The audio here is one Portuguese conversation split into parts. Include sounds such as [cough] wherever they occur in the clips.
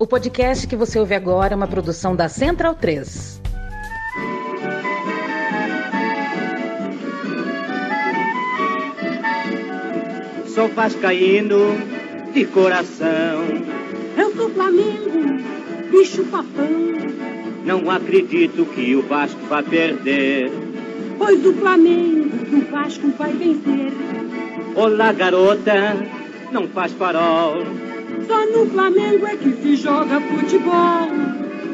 O podcast que você ouve agora é uma produção da Central 3. Sou vascaíno de coração. Eu sou Flamengo, bicho papão. Não acredito que o Vasco vai perder. Pois o Flamengo do Vasco vai vencer. Olá, garota, não faz farol. Só no Flamengo é que se joga futebol.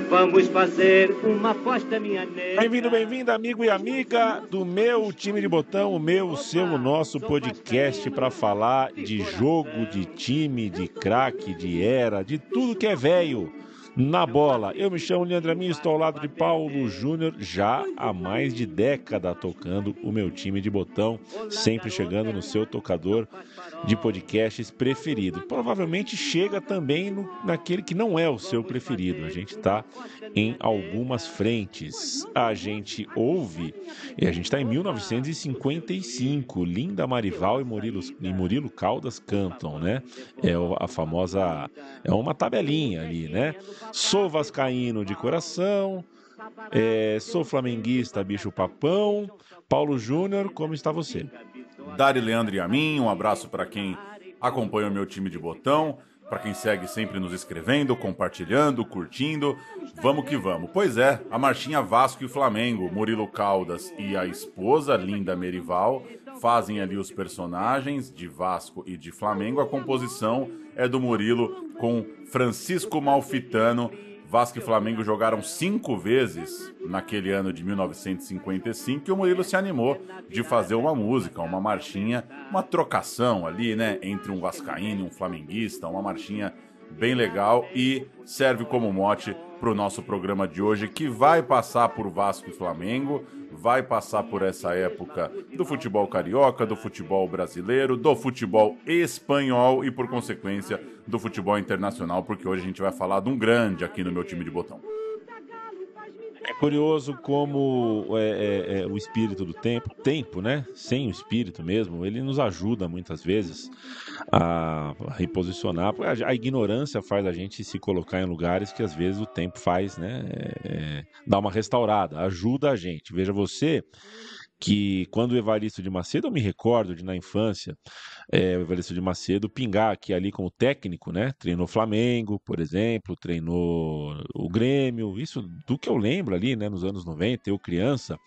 Vamos fazer uma aposta, minha nega. Bem-vindo, bem-vinda, amigo e amiga do meu time de botão, o meu, o seu, o nosso podcast para falar de jogo, de time, de craque, de era, de tudo que é velho na bola. Eu me chamo Leandro Amin, estou ao lado de Paulo Júnior, já há mais de década tocando o meu time de botão, sempre chegando no seu tocador de podcasts preferido. Provavelmente chega também no, naquele que não é o seu preferido. A gente está em algumas frentes. A gente ouve, e a gente está em 1955. Linda Marival e Murilo, e Murilo Caldas cantam, né? É a famosa. É uma tabelinha ali, né? Sou vascaíno de coração, é, sou flamenguista, bicho papão. Paulo Júnior, como está você? Dari Leandro e a mim, um abraço para quem acompanha o meu time de botão, para quem segue sempre nos escrevendo, compartilhando, curtindo. Vamos que vamos. Pois é, a marchinha Vasco e Flamengo, Murilo Caldas e a esposa Linda Merival fazem ali os personagens de Vasco e de Flamengo. A composição é do Murilo com Francisco Malfitano Vasco e Flamengo jogaram cinco vezes naquele ano de 1955 e o Murilo se animou de fazer uma música, uma marchinha, uma trocação ali, né, entre um vascaíno e um flamenguista, uma marchinha bem legal e serve como mote para o nosso programa de hoje, que vai passar por Vasco e Flamengo, vai passar por essa época do futebol carioca, do futebol brasileiro, do futebol espanhol e, por consequência, do futebol internacional, porque hoje a gente vai falar de um grande aqui no meu time de botão. É curioso como é, é, é, o espírito do tempo, tempo, né? Sem o espírito mesmo, ele nos ajuda muitas vezes a reposicionar. A, ignorância faz a gente se colocar em lugares que às vezes o tempo faz, né? É, é, dá uma restaurada, ajuda a gente. Veja você que quando o Evaristo de Macedo, eu me recordo de na infância, é, o Evaristo de Macedo pingar aqui ali como técnico, né? Treinou Flamengo, por exemplo, treinou o Grêmio, isso do que eu lembro ali, né? Nos anos 90, eu criança,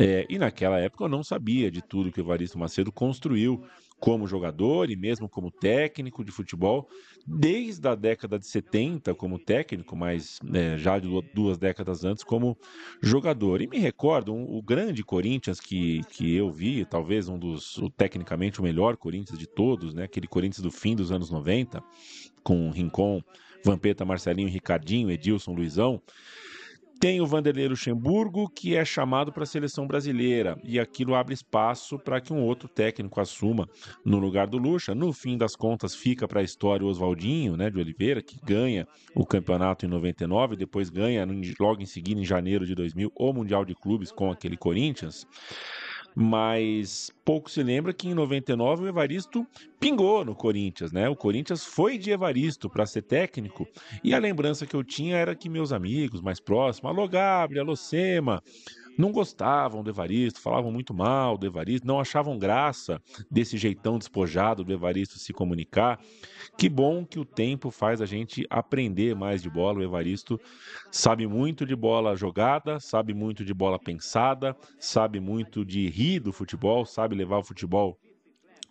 é, e naquela época eu não sabia de tudo que o Evaristo Macedo construiu como jogador e mesmo como técnico de futebol, desde a década de 70 como técnico, mas né, já de duas décadas antes como jogador. E me recordo um, o grande Corinthians que, que eu vi, talvez um dos, o, tecnicamente o melhor Corinthians de todos, né, aquele Corinthians do fim dos anos 90, com Rincon, Vampeta, Marcelinho, Ricardinho, Edilson, Luizão. Tem o Vanderlei Luxemburgo, que é chamado para a seleção brasileira, e aquilo abre espaço para que um outro técnico assuma no lugar do Luxa. No fim das contas, fica para a história o Oswaldinho, né, de Oliveira, que ganha o campeonato em 99, depois ganha logo em seguida, em janeiro de 2000, o Mundial de Clubes com aquele Corinthians mas pouco se lembra que em 99 o Evaristo pingou no Corinthians, né? O Corinthians foi de Evaristo para ser técnico e a lembrança que eu tinha era que meus amigos mais próximos, alô Gabriel, alô Sema, não gostavam do Evaristo, falavam muito mal do Evaristo, não achavam graça desse jeitão despojado do Evaristo se comunicar. Que bom que o tempo faz a gente aprender mais de bola. O Evaristo sabe muito de bola jogada, sabe muito de bola pensada, sabe muito de rir do futebol, sabe levar o futebol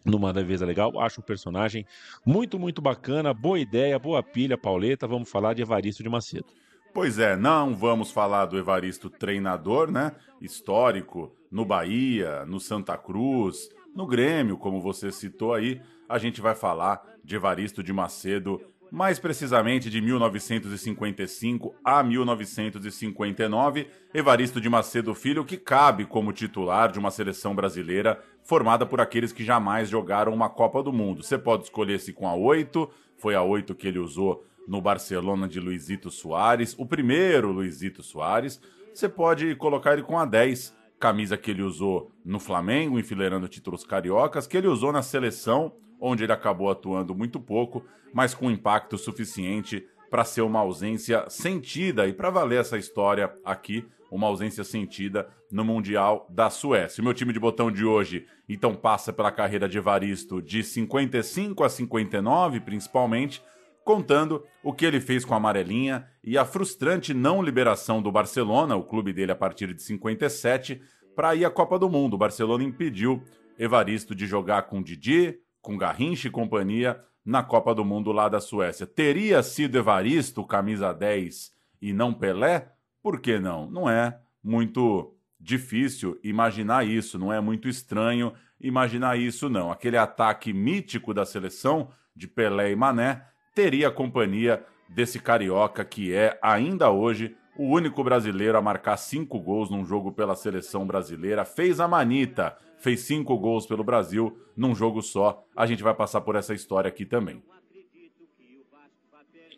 numa defesa legal. Acho um personagem muito, muito bacana. Boa ideia, boa pilha, Pauleta. Vamos falar de Evaristo de Macedo. Pois é, não vamos falar do Evaristo treinador, né? Histórico no Bahia, no Santa Cruz, no Grêmio, como você citou aí. A gente vai falar de Evaristo de Macedo, mais precisamente de 1955 a 1959. Evaristo de Macedo Filho, que cabe como titular de uma seleção brasileira formada por aqueles que jamais jogaram uma Copa do Mundo. Você pode escolher se com a 8, foi a 8 que ele usou no Barcelona de Luizito Soares, o primeiro Luizito Soares. Você pode colocar ele com a 10, camisa que ele usou no Flamengo, enfileirando títulos cariocas, que ele usou na seleção, onde ele acabou atuando muito pouco, mas com impacto suficiente para ser uma ausência sentida e para valer essa história aqui, uma ausência sentida no Mundial da Suécia. O meu time de botão de hoje então passa pela carreira de Evaristo de 55 a 59, principalmente, contando o que ele fez com a amarelinha e a frustrante não liberação do Barcelona, o clube dele a partir de 57, para ir à Copa do Mundo. O Barcelona impediu Evaristo de jogar com Didi, com Garrincha e companhia na Copa do Mundo lá da Suécia. Teria sido Evaristo, camisa 10, e não Pelé? Por que não? Não é muito difícil imaginar isso, não é muito estranho imaginar isso, não. Aquele ataque mítico da seleção de Pelé e Mané teria a companhia desse carioca que é, ainda hoje, o único brasileiro a marcar cinco gols num jogo pela seleção brasileira. Fez a manita, fez cinco gols pelo Brasil num jogo só. A gente vai passar por essa história aqui também.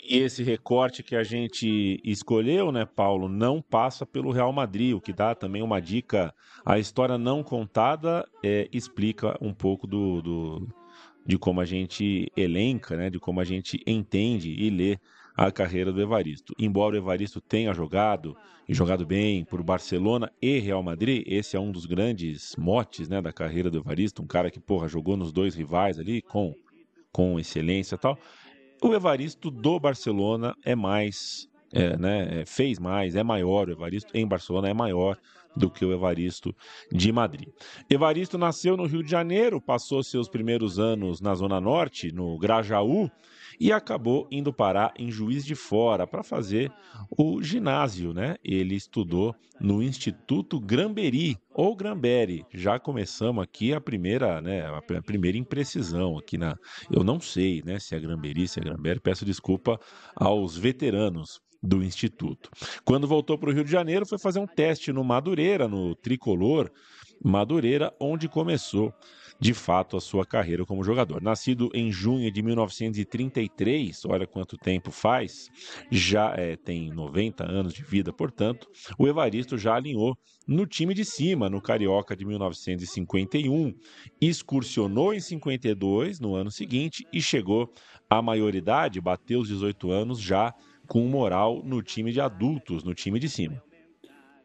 E esse recorte que a gente escolheu, né, Paulo, não passa pelo Real Madrid, o que dá também uma dica. A história não contada é, explica um pouco do, do, de como a gente elenca, né, de como a gente entende e lê a carreira do Evaristo. Embora o Evaristo tenha jogado e jogado bem por Barcelona e Real Madrid, esse é um dos grandes motes né, da carreira do Evaristo, um cara que porra, jogou nos dois rivais ali com, com excelência e tal. O Evaristo do Barcelona é mais, é, né, é, fez mais, é maior, o Evaristo em Barcelona é maior do que o Evaristo de Madrid. Evaristo nasceu no Rio de Janeiro, passou seus primeiros anos na Zona Norte, no Grajaú, e acabou indo parar em Juiz de Fora para fazer o ginásio, né? Ele estudou no Instituto Gramberi ou Gramberi. Já começamos aqui a primeira, né, a primeira imprecisão aqui na, eu não sei, né, se é Gramberi, se é Gramberi. Peço desculpa aos veteranos do Instituto. Quando voltou para o Rio de Janeiro, foi fazer um teste no Madureira, no Tricolor Madureira, onde começou de fato a sua carreira como jogador. Nascido em junho de 1933, olha quanto tempo faz, já é, tem 90 anos de vida, portanto, o Evaristo já alinhou no time de cima, no Carioca de 1951, excursionou em 52 no ano seguinte e chegou à maioridade, bateu os 18 anos já com moral no time de adultos, no time de cima.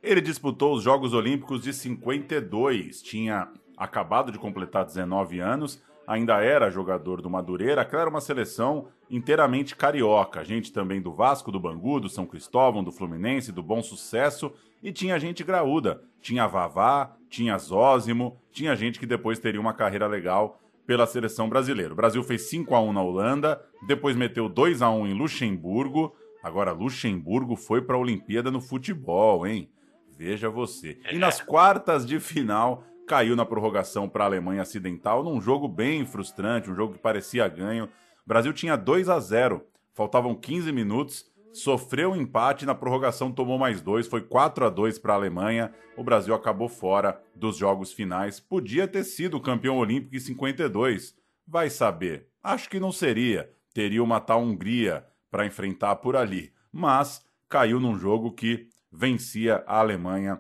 Ele disputou os Jogos Olímpicos de 52, tinha acabado de completar 19 anos, ainda era jogador do Madureira, aquela era uma seleção inteiramente carioca, gente também do Vasco, do Bangu, do São Cristóvão, do Fluminense, do Bom Sucesso, e tinha gente graúda, tinha Vavá, tinha Zózimo, tinha gente que depois teria uma carreira legal pela seleção brasileira. O Brasil fez 5 a 1 na Holanda, depois meteu 2 a 1 em Luxemburgo. Agora Luxemburgo foi para a Olimpíada no futebol, hein? Veja você. E nas quartas de final caiu na prorrogação para a Alemanha Acidental num jogo bem frustrante, um jogo que parecia ganho. O Brasil tinha 2 a 0, faltavam 15 minutos, sofreu um empate na prorrogação tomou mais dois, foi 4 a 2 para a Alemanha. O Brasil acabou fora dos jogos finais. Podia ter sido campeão olímpico em 52. Vai saber. Acho que não seria. Teria uma tal Hungria para enfrentar por ali, mas caiu num jogo que vencia a Alemanha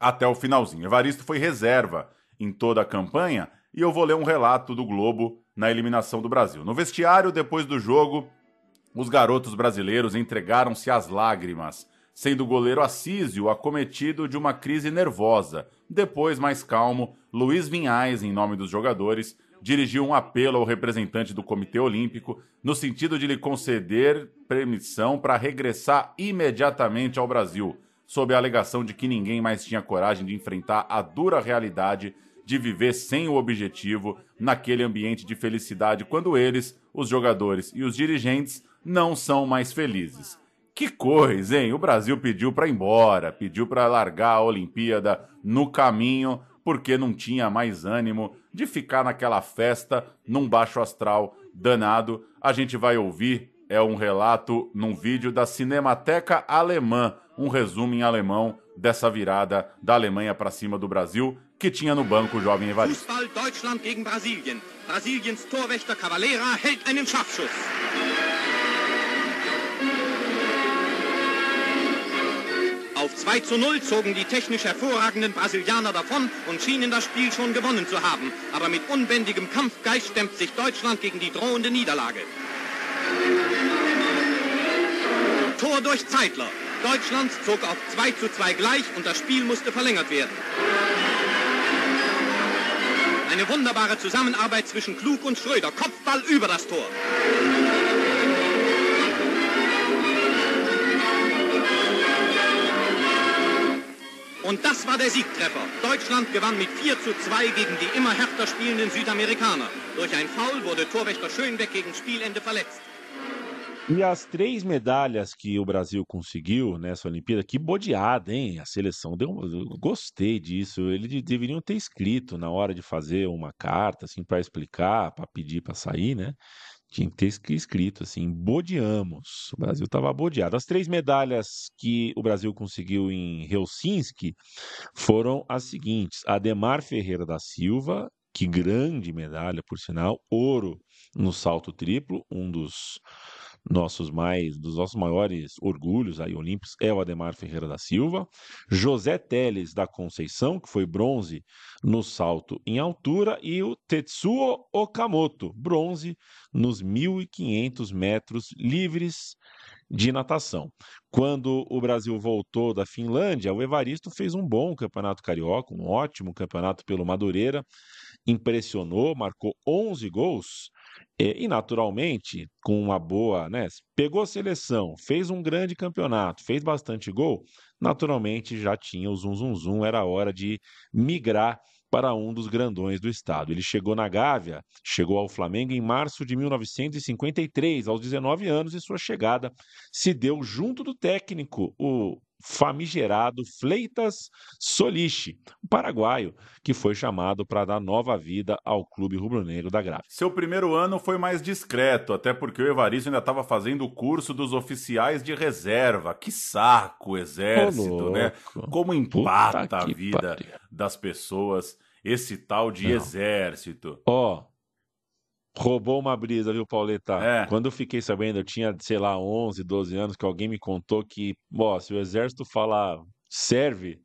até o finalzinho. Evaristo foi reserva em toda a campanha e eu vou ler um relato do Globo na eliminação do Brasil. No vestiário, depois do jogo, os garotos brasileiros entregaram-se às lágrimas, sendo o goleiro Assísio acometido de uma crise nervosa. Depois, mais calmo, Luiz Vinhais, em nome dos jogadores, dirigiu um apelo ao representante do Comitê Olímpico no sentido de lhe conceder permissão para regressar imediatamente ao Brasil sob a alegação de que ninguém mais tinha coragem de enfrentar a dura realidade de viver sem o objetivo naquele ambiente de felicidade quando eles, os jogadores e os dirigentes, não são mais felizes. Que coisa, hein? O Brasil pediu para ir embora, pediu para largar a Olimpíada no caminho porque não tinha mais ânimo de ficar naquela festa num baixo astral danado. A gente vai ouvir é um relato num vídeo da Cinemateca Alemã, um resumo em alemão dessa virada da Alemanha para cima do Brasil, que tinha no banco o jovem Evaristo. Fußball Deutschland gegen Brasilien. Brasiliens Torwächter Cavalera hält einen Scharfschuss. Auf 2 zu 0 zogen die technisch hervorragenden Brasilianer davon und schienen das Spiel schon gewonnen zu haben. Aber mit unbändigem Kampfgeist stemmt sich Deutschland gegen die drohende Niederlage. Tor durch Zeitler. Deutschland zog auf 2 zu 2 gleich und das Spiel musste verlängert werden. Eine wunderbare Zusammenarbeit zwischen Klug und Schröder. Kopfball über das Tor. Und das war der Siegtreffer. Deutschland gewann mit 4 zu 2 gegen die immer härter spielenden Südamerikaner. Durch ein Foul wurde Torwächter Schönbeck gegen Spielende verletzt. E as três medalhas que o Brasil conseguiu nessa Olimpíada, que bodeada, hein? A seleção deu, eu gostei disso. Eles deveriam ter escrito na hora de fazer uma carta, assim, para explicar, para pedir para sair, né? Tinha que ter escrito assim, bodeamos. O Brasil estava bodeado. As três medalhas que o Brasil conseguiu em Helsinki foram as seguintes: Ademar Ferreira da Silva, que grande medalha, por sinal, ouro no salto triplo, um dos nossos mais dos nossos maiores orgulhos aí olímpicos é o Ademar Ferreira da Silva, José Teles da Conceição, que foi bronze no salto em altura e o Tetsuo Okamoto, bronze nos 1500 metros livres de natação. Quando o Brasil voltou da Finlândia, o Evaristo fez um bom campeonato carioca, um ótimo campeonato pelo Madureira, impressionou, marcou 11 gols e, naturalmente, com uma boa, né? Pegou seleção, fez um grande campeonato, fez bastante gol, naturalmente já tinha o zum zum zum, era hora de migrar para um dos grandões do estado. Ele chegou na Gávea, chegou ao Flamengo em março de 1953, aos 19 anos, e sua chegada se deu junto do técnico, o famigerado Fleitas Soliche, um paraguaio que foi chamado para dar nova vida ao clube rubro-negro da Gávea. Seu primeiro ano foi mais discreto, até porque o Evaristo ainda estava fazendo o curso dos oficiais de reserva. Que saco, exército, né? Como empata a vida das pessoas esse tal de Não. exército. Ó, oh, Roubou uma brisa, viu, Pauleta? É. Quando eu fiquei sabendo, eu tinha, sei lá, 11, 12 anos, que alguém me contou que, ó, se o exército falar serve,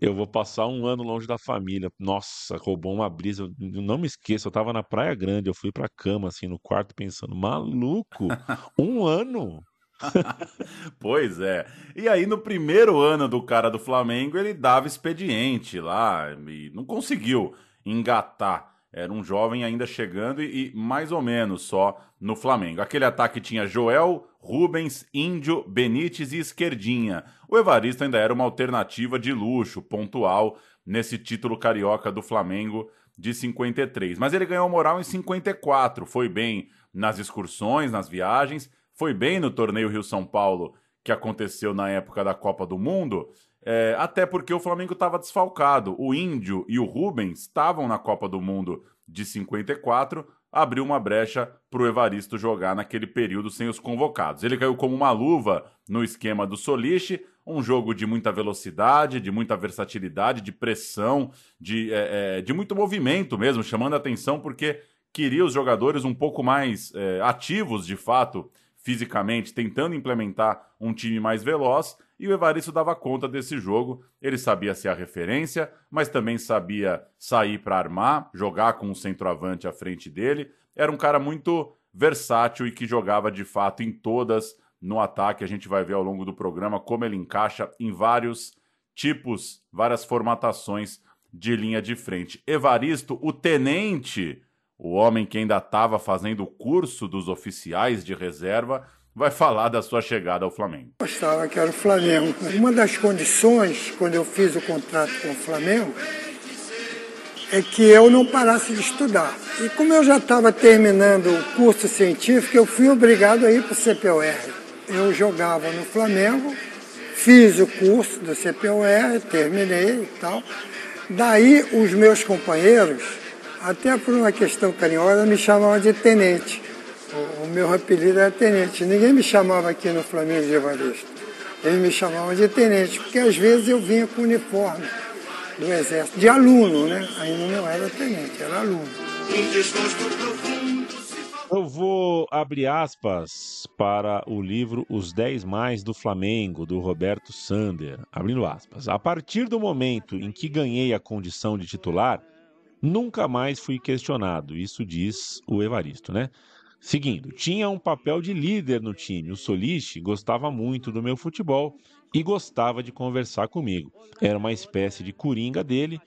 eu vou passar um ano longe da família. Nossa, roubou uma brisa. Eu não me esqueço, eu tava na Praia Grande, eu fui pra cama, assim, no quarto, pensando, maluco, [laughs] um ano? [laughs] pois é. E aí, no primeiro ano do cara do Flamengo, ele dava expediente lá e não conseguiu engatar era um jovem ainda chegando e, e, mais ou menos só no Flamengo. Aquele ataque tinha Joel, Rubens, Índio, Benítez e Esquerdinha. O Evaristo ainda era uma alternativa de luxo, pontual, nesse título carioca do Flamengo de 53. Mas ele ganhou moral em 54, foi bem nas excursões, nas viagens, foi bem no torneio Rio-São Paulo, que aconteceu na época da Copa do Mundo, é, até porque o Flamengo estava desfalcado. O Índio e o Rubens estavam na Copa do Mundo de 54, abriu uma brecha para o Evaristo jogar naquele período sem os convocados. Ele caiu como uma luva no esquema do Soliche, um jogo de muita velocidade, de muita versatilidade, de pressão, de, é, é, de muito movimento mesmo, chamando a atenção porque queria os jogadores um pouco mais é, ativos de fato fisicamente, tentando implementar um time mais veloz, e o Evaristo dava conta desse jogo. Ele sabia ser a referência, mas também sabia sair para armar, jogar com um centroavante à frente dele. Era um cara muito versátil e que jogava de fato em todas no ataque. A gente vai ver ao longo do programa como ele encaixa em vários tipos, várias formatações de linha de frente. Evaristo, o tenente o homem que ainda estava fazendo o curso dos oficiais de reserva vai falar da sua chegada ao Flamengo. Gostava que era o Flamengo. Uma das condições, quando eu fiz o contrato com o Flamengo, é que eu não parasse de estudar. E como eu já estava terminando o curso científico, eu fui obrigado a ir para o CPOR. Eu jogava no Flamengo, fiz o curso do CPOR, terminei e tal. Daí os meus companheiros até por uma questão carinhosa, me chamavam de tenente. O, meu apelido era tenente. Ninguém me chamava aqui no Flamengo de Evaristo. Eles me chamavam de tenente, porque às vezes eu vinha com uniforme do Exército, de aluno, né? Ainda não era tenente, era aluno. Eu vou abrir aspas para o livro Os 10 Mais do Flamengo, do Roberto Sander. Abrindo aspas. A partir do momento em que ganhei a condição de titular, Nunca mais fui questionado, isso diz o Evaristo, né? Seguindo, tinha um papel de líder no time. O Solich gostava muito do meu futebol e gostava de conversar comigo. Era uma espécie de coringa dele,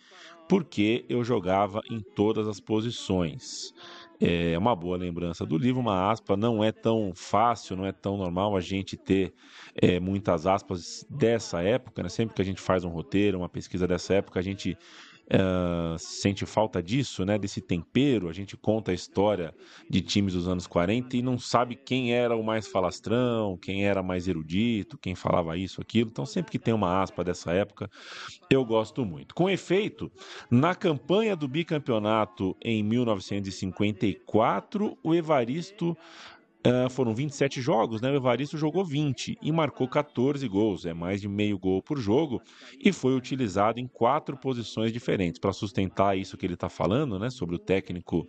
porque eu jogava em todas as posições. É uma boa lembrança do livro, uma aspa. Não é tão fácil, não é tão normal a gente ter é, muitas aspas dessa época. Né? Sempre que a gente faz um roteiro, uma pesquisa dessa época, a gente uh, sente falta disso, né? Desse tempero. A gente conta a história de times dos anos 40 e não sabe quem era o mais falastrão, quem era mais erudito, quem falava isso, aquilo. Então, sempre que tem uma aspa dessa época, eu gosto muito. Com efeito, na campanha do bicampeonato em 1954, o Evaristo Uh, foram 27 jogos, né? O Evaristo jogou 20 e marcou 14 gols, é mais de meio gol por jogo, e foi utilizado em quatro posições diferentes. Para sustentar isso que ele está falando, né? Sobre o técnico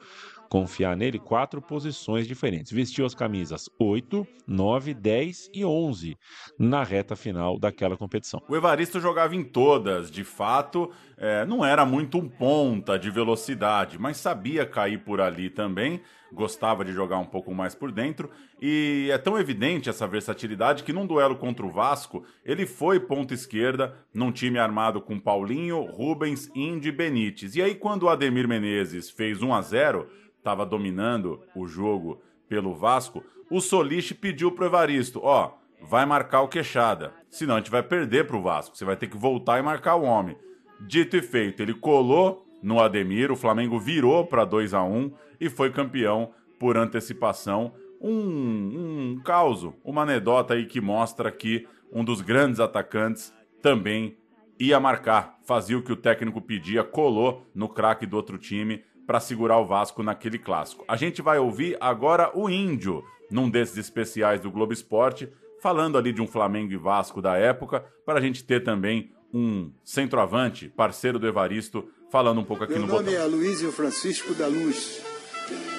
confiar nele, quatro posições diferentes. Vestiu as camisas 8, 9, 10 e 11 na reta final daquela competição. O Evaristo jogava em todas, de fato, é, não era muito um ponta de velocidade, mas sabia cair por ali também, gostava de jogar um pouco mais por dentro, e é tão evidente essa versatilidade que num duelo contra o Vasco, ele foi ponta esquerda num time armado com Paulinho, Rubens, Indy e Benítez. E aí quando o Ademir Menezes fez 1 a 0 estava dominando o jogo pelo Vasco, o Solich pediu pro Evaristo, ó, vai marcar o Queixada, senão a gente vai perder pro Vasco, você vai ter que voltar e marcar o homem. Dito e feito, ele colou no Ademir, o Flamengo virou para 2 a 1 e foi campeão por antecipação. Um, um caos, uma anedota aí que mostra que um dos grandes atacantes também ia marcar, fazia o que o técnico pedia, colou no craque do outro time para segurar o Vasco naquele clássico. A gente vai ouvir agora o Índio, num desses especiais do Globo Esporte, falando ali de um Flamengo e Vasco da época, para a gente ter também um centroavante, parceiro do Evaristo, falando um pouco aqui Meu no nome botão. é Aloysio Francisco da Luz.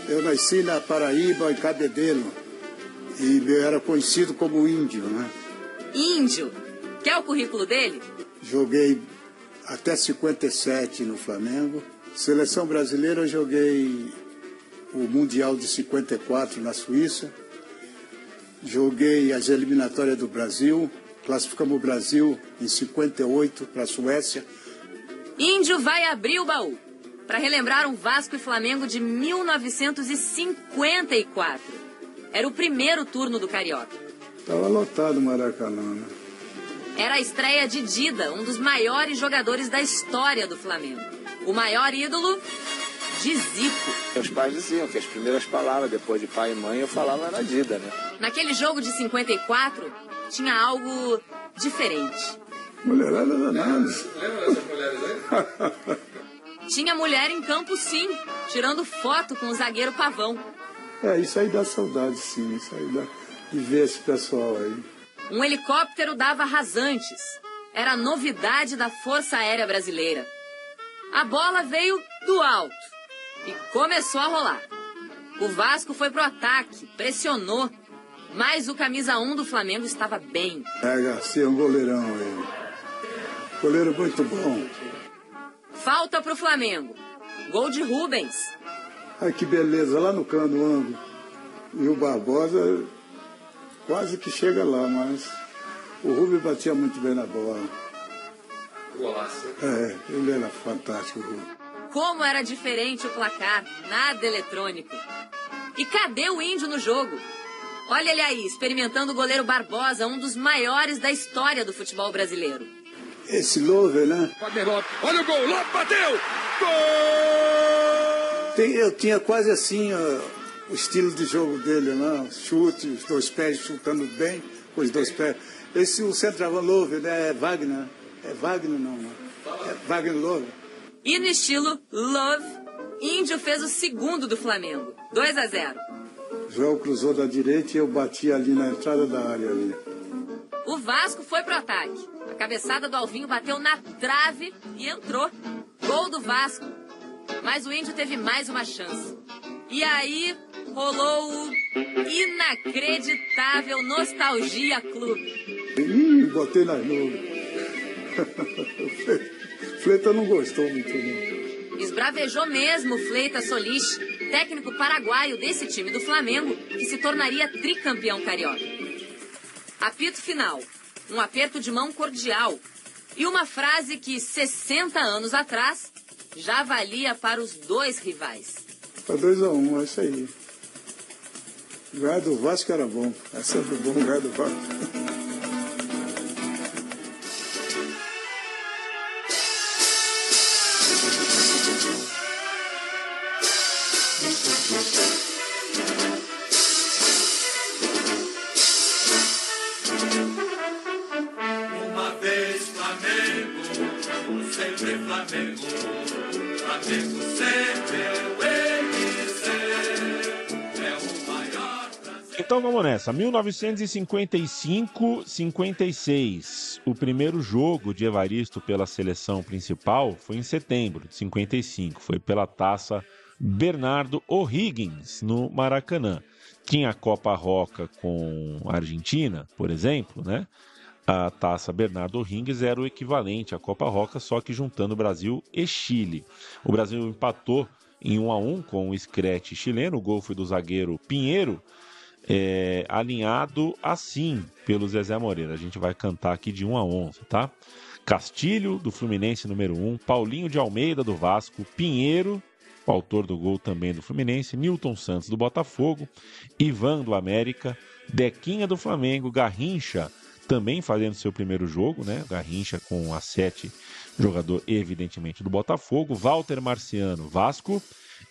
Eu nasci na Paraíba, em Cabedelo, e eu era conhecido como Índio, né? Índio. Quer o currículo dele? Joguei até 57 no Flamengo. Seleção brasileira, eu joguei o Mundial de 54 na Suíça. Joguei as eliminatórias do Brasil. Classificamos o Brasil em 58 para a Suécia. Índio vai abrir o baú para relembrar um Vasco e Flamengo de 1954. Era o primeiro turno do Carioca. Estava lotado o Maracanã, né? Era a estreia de Dida, um dos maiores jogadores da história do Flamengo. O maior ídolo de Zico. Meus pais diziam que as primeiras palavras depois de pai e mãe eu falava era Dida, né? Naquele jogo de 54, tinha algo diferente. Mulherada danada. Lembra dessas mulheres aí? [laughs] Tinha mulher em campo, sim, tirando foto com o zagueiro Pavão. É, isso aí dá saudade, sim. Isso aí dá de ver esse pessoal aí. Um helicóptero dava rasantes. Era a novidade da Força Aérea Brasileira. A bola veio do alto e começou a rolar. O Vasco foi pro ataque, pressionou, mas o camisa 1 do Flamengo estava bem. É, Garcia, um goleirão aí. Goleiro muito bom. Falta pro Flamengo. Gol de Rubens. Ai, que beleza, lá no cano do ângulo. E o Barbosa quase que chega lá, mas o Rubens batia muito bem na bola. Golaço. É, ele era fantástico, o Rubens. Como era diferente o placar, nada eletrônico. E cadê o índio no jogo? Olha ele aí, experimentando o goleiro Barbosa, um dos maiores da história do futebol brasileiro. Esse Lover, né? Olha o gol, Lopes bateu! Gol! Tem- eu tinha quase assim ó, o estilo de jogo dele, né? Chute, os dois pés chutando bem com os dois pés. Esse o centroavante Lover, né? É Wagner. É Wagner não, né? É Wagner Lover. E no estilo Love, Índio fez o segundo do Flamengo, 2 a 0. João cruzou da direita e eu bati ali na entrada da área ali. O Vasco foi pro ataque. Cabeçada do Alvinho bateu na trave e entrou. Gol do Vasco. Mas o Índio teve mais uma chance. E aí rolou o inacreditável Nostalgia Clube. Ih, botei nas nuvens. [laughs] O Fleta não gostou muito, não. Esbravejou mesmo Fleitas Solis, técnico paraguaio desse time do Flamengo, que se tornaria tricampeão carioca. Apito final, um aperto de mão cordial e uma frase que 60 anos atrás já valia para os dois rivais. Foi 2 a 1 um, é isso aí. Ganhar do Vasco era bom. É sempre bom ganhar do Vasco. Vamos nessa. 1955-56. O primeiro jogo de Evaristo pela seleção principal foi em setembro de 55. Foi pela taça Bernardo O'Higgins, no Maracanã. Tinha a Copa Roca com a Argentina, por exemplo, né? A taça Bernardo O'Higgins era o equivalente à Copa Roca, só que juntando Brasil e Chile. O Brasil empatou em 1 a 1 com o Screte chileno. O gol foi do zagueiro Pinheiro é, alinhado assim pelo Zezé Moreira. A gente vai cantar aqui de 1 a 11, tá? Castilho, do Fluminense, número 1. Paulinho de Almeida, do Vasco. Pinheiro, o autor do gol também do Fluminense. Newton Santos, do Botafogo. Ivan, do América. Dequinha, do Flamengo. Garrincha, também fazendo seu primeiro jogo, né? Garrincha com a 7, jogador evidentemente do Botafogo. Walter Marciano, Vasco.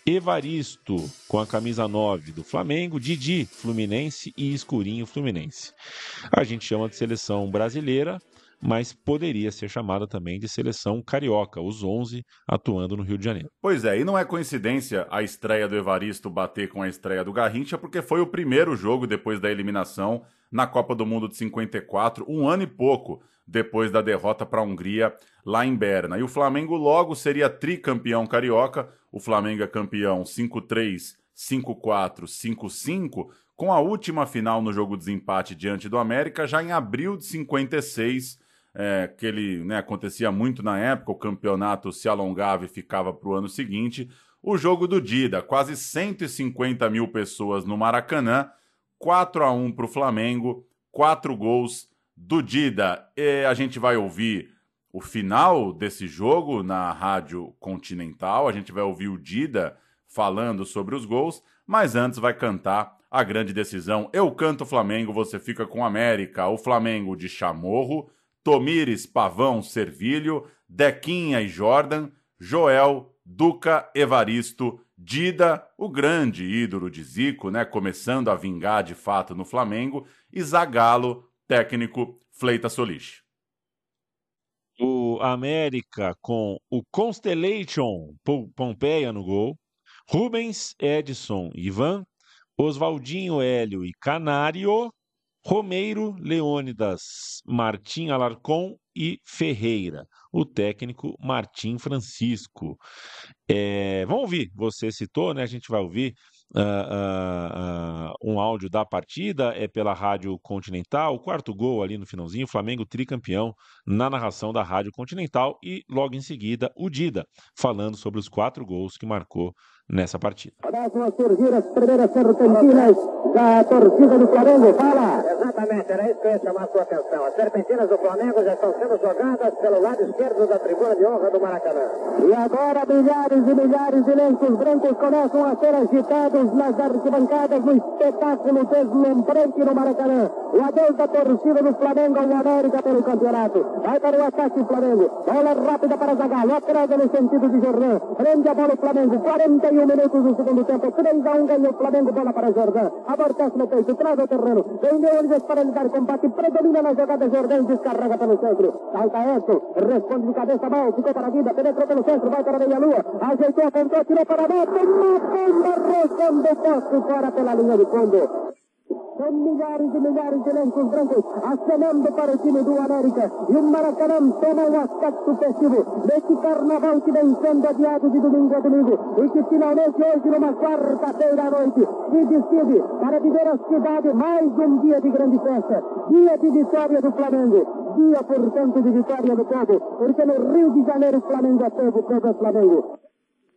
Evaristo com a camisa 9 do Flamengo, Didi Fluminense e Escurinho Fluminense. A gente chama de seleção brasileira, mas poderia ser chamada também de seleção carioca, os 11 atuando no Rio de Janeiro. Pois é, e não é coincidência a estreia do Evaristo bater com a estreia do Garrincha, porque foi o primeiro jogo depois da eliminação na Copa do Mundo de 54, um ano e pouco depois da derrota para a Hungria lá em Berna. E o Flamengo logo seria tricampeão carioca. O Flamengo é campeão 5-3, 5-4, 5-5, com a última final no jogo de desempate diante do América já em abril de 56. É, que ele né, acontecia muito na época, o campeonato se alongava e ficava para o ano seguinte. O jogo do Dida, quase 150 mil pessoas no Maracanã, 4 a 1 para o Flamengo, quatro gols do Dida. E a gente vai ouvir o final desse jogo na Rádio Continental. A gente vai ouvir o Dida falando sobre os gols, mas antes vai cantar a grande decisão. Eu canto Flamengo, você fica com América. O Flamengo de Chamorro, Tomires, Pavão, Servilho, Dequinha e Jordan, Joel, Duca, Evaristo, Dida, o grande ídolo de Zico, né, começando a vingar de fato no Flamengo, e Zagallo, técnico Fleita Solis. O América com o Constellation Pompeia no gol, Rubens, Edson, Ivan, Oswaldinho, Hélio e Canário, Romeiro, Leônidas, Martim Alarcon e Ferreira. O técnico Martim Francisco. É, vamos ouvir, você citou, né? A gente vai ouvir uh, uh, uh, um áudio da partida, é pela Rádio Continental, o quarto gol ali no finalzinho, Flamengo tricampeão na narração da Rádio Continental e logo em seguida o Dida, falando sobre os quatro gols que marcou nessa partida. Começam a surgir as primeiras serpentinas da torcida do Flamengo. Fala! Exatamente, era isso que eu ia chamar a sua atenção. As serpentinas do Flamengo já estão sendo jogadas pelo lado esquerdo da tribuna de honra do Maracanã. E agora milhares e milhares de lenços brancos começam a ser agitados nas arquibancadas no espetáculo deslumbrante no Maracanã. O adeus da torcida do Flamengo ao América pelo campeonato. Vai para o ataque o Flamengo. Bola rápida para Zagallo. Atrasa no sentido de Jordan. Prende a bola o Flamengo. 41 minutos do segundo tempo. 3 a 1 ganha o Flamengo. Bola para Jordan. Amortece no peito. Traz o terreno. Vem Leônidas para lhe dar combate. Predomina na jogada Jordan. Descarrega pelo centro. Salta Edson. Responde de cabeça mal. Ficou para a vida. Penetrou pelo centro. Vai para a meia-lua. Ajeitou, apontou, tirou para a meta. Uma bomba. Responde o fora pela linha de fundo. São milhares e milhares de lenços brancos acenando para o time do América. E o Maracanã toma um aspecto festivo desse carnaval que vem sendo adiado de domingo a domingo. E que finalmente hoje, numa quarta-feira à noite, se decide para viver a cidade mais um dia de grande festa. Dia de vitória do Flamengo. Dia, portanto, de vitória do povo. Porque no Rio de Janeiro, o Flamengo é povo, povo é Flamengo.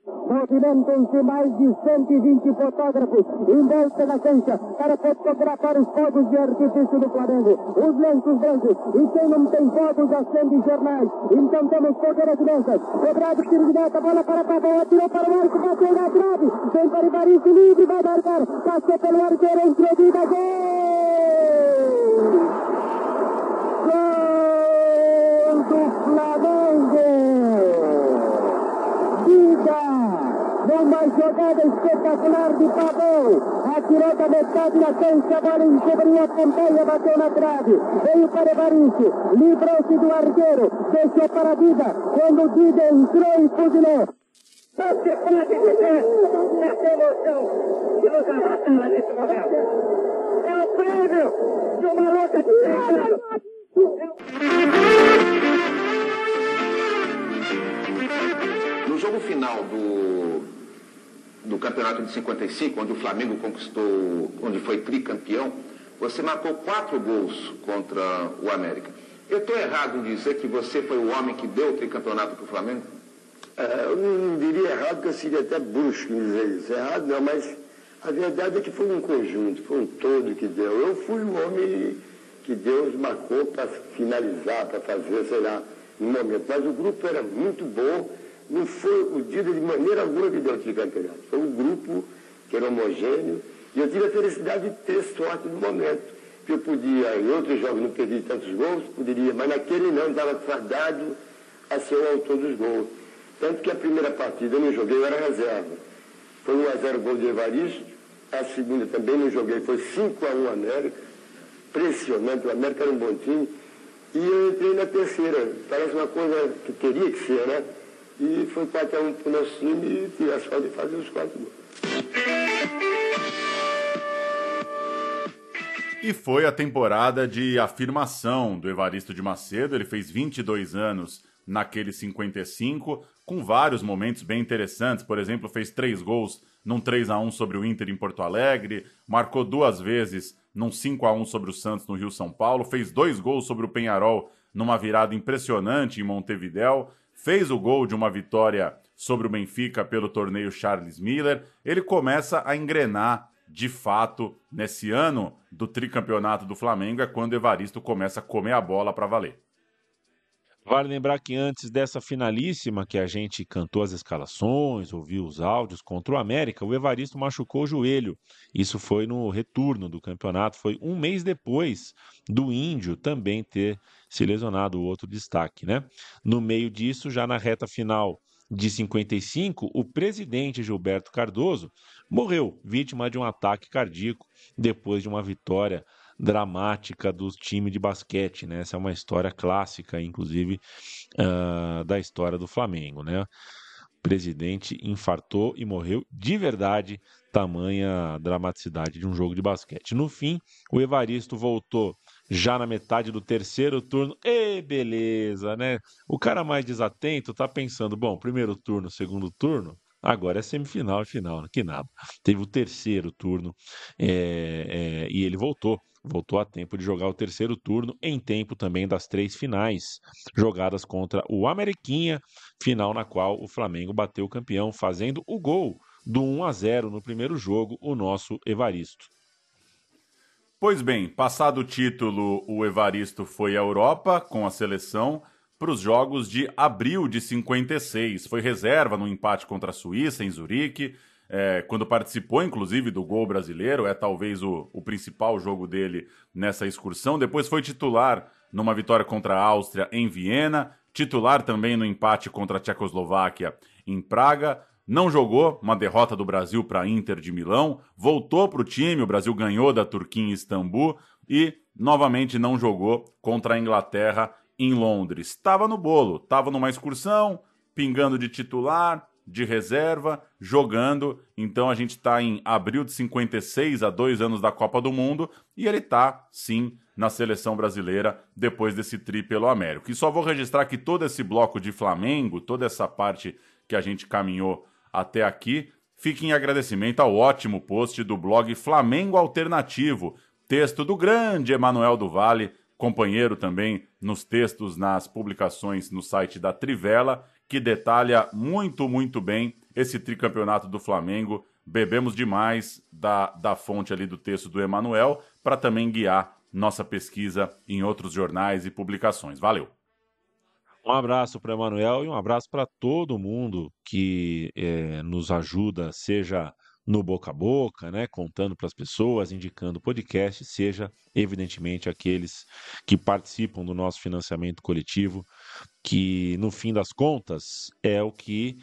Movimentam-se mais de 120 fotógrafos em volta da cancha para fotografar os fogos de artifício do Flamengo. Os lenços brancos. E quem não tem fogos acende jornais. Então temos poder as crianças. Cobrado tiro de meta, bola para Pavão, atirou para o arco, bateu na trave. Vem para Evaristo livre, vai marcar. Passou pelo arqueiro, entrou vida, gol! Gol do Flamengo! Numa jogada espetacular de Pavão, atirou da metade da cancha, a bola encobriu a ponteia, bateu na trave, veio para Evaristo, livrou-se do arqueiro, deixou para a Vida, quando o Dida entrou e fuzilou. Você pode dizer essa emoção que nos abraçava nesse momento. É o prêmio de uma louca de No jogo final do, do campeonato de 55, onde o Flamengo conquistou, onde foi tricampeão, você marcou quatro gols contra o América. Eu estou errado em dizer que você foi o homem que deu o tricampeonato para o Flamengo? É, eu não diria errado, porque eu seria até brusco em dizer isso. Errado não, mas a verdade é que foi um conjunto, foi um todo que deu. Eu fui o homem que Deus marcou para finalizar, para fazer, sei lá, no momento. Mas o grupo era muito bom, não foi o dia de maneira alguma que deu o tricampeonato. Foi um grupo que era homogêneo, e eu tive a felicidade de ter sorte no momento. Que eu podia, em outros jogos não perdi tantos gols, poderia, mas naquele não, estava fadado a ser o autor dos gols. Tanto que a primeira partida eu não joguei, eu era reserva. Foi 1 a 0 gol de Evaristo. A segunda também não joguei, foi 5 a 1 América. Impressionante, o América era um bom time. E eu entrei na terceira. Parece uma coisa que teria que ser, né? E foi 4 a 1 para o nosso time e tive a sorte de fazer os quatro gols. E foi a temporada de afirmação do Evaristo de Macedo. Ele fez 22 anos naquele 55, com vários momentos bem interessantes. Por exemplo, fez três gols num 3 a 1 sobre o Inter em Porto Alegre, marcou duas vezes num 5 a 1 sobre o Santos no Rio São Paulo, fez dois gols sobre o Penharol numa virada impressionante em Montevidéu, fez o gol de uma vitória sobre o Benfica pelo torneio Charles Miller. Ele começa a engrenar de fato nesse ano do tricampeonato do Flamengo é quando Evaristo começa a comer a bola para valer. Vale lembrar que antes dessa finalíssima, que a gente cantou as escalações, ouviu os áudios contra o América, o Evaristo machucou o joelho. Isso foi no retorno do campeonato, foi um mês depois do Índio também ter se lesionado, outro destaque, né? No meio disso, já na reta final de 55, o presidente Gilberto Cardoso morreu vítima de um ataque cardíaco depois de uma vitória dramática do time de basquete, né? Essa é uma história clássica, inclusive, uh, da história do Flamengo, né? O presidente infartou e morreu de verdade, tamanha dramaticidade de um jogo de basquete. No fim, o Evaristo voltou já na metade do terceiro turno. E beleza, né? O cara mais desatento tá pensando, bom, primeiro turno, segundo turno, Agora é semifinal e final, que nada. Teve o terceiro turno é, é, e ele voltou. Voltou a tempo de jogar o terceiro turno, em tempo também das três finais, jogadas contra o Ameriquinha, final na qual o Flamengo bateu o campeão, fazendo o gol do 1 a 0 no primeiro jogo, o nosso Evaristo. Pois bem, passado o título, o Evaristo foi à Europa com a seleção para os jogos de abril de 56. Foi reserva no empate contra a Suíça, em Zurique, é, quando participou, inclusive, do gol brasileiro. É talvez o, o principal jogo dele nessa excursão. Depois foi titular numa vitória contra a Áustria em Viena, titular também no empate contra a Tchecoslováquia em Praga. Não jogou, uma derrota do Brasil para a Inter de Milão, voltou para o time, o Brasil ganhou da Turquia em Istambul e novamente não jogou contra a Inglaterra em Londres. Estava no bolo, estava numa excursão, pingando de titular, de reserva, jogando. Então a gente está em abril de 56, a dois anos da Copa do Mundo, e ele está, sim, na seleção brasileira depois desse tri pelo Américo. E só vou registrar que todo esse bloco de Flamengo, toda essa parte que a gente caminhou até aqui, fica em agradecimento ao ótimo post do blog Flamengo Alternativo, texto do grande Emanuel do Vale, companheiro também nos textos, nas publicações no site da Trivela, que detalha muito, muito bem esse tricampeonato do Flamengo. Bebemos demais da, da fonte ali do texto do Emanuel para também guiar nossa pesquisa em outros jornais e publicações. Valeu! Um abraço para Emanuel e um abraço para todo mundo que é, nos ajuda, seja no boca a boca, né, contando para as pessoas, indicando o podcast, seja evidentemente aqueles que participam do nosso financiamento coletivo, que no fim das contas é o que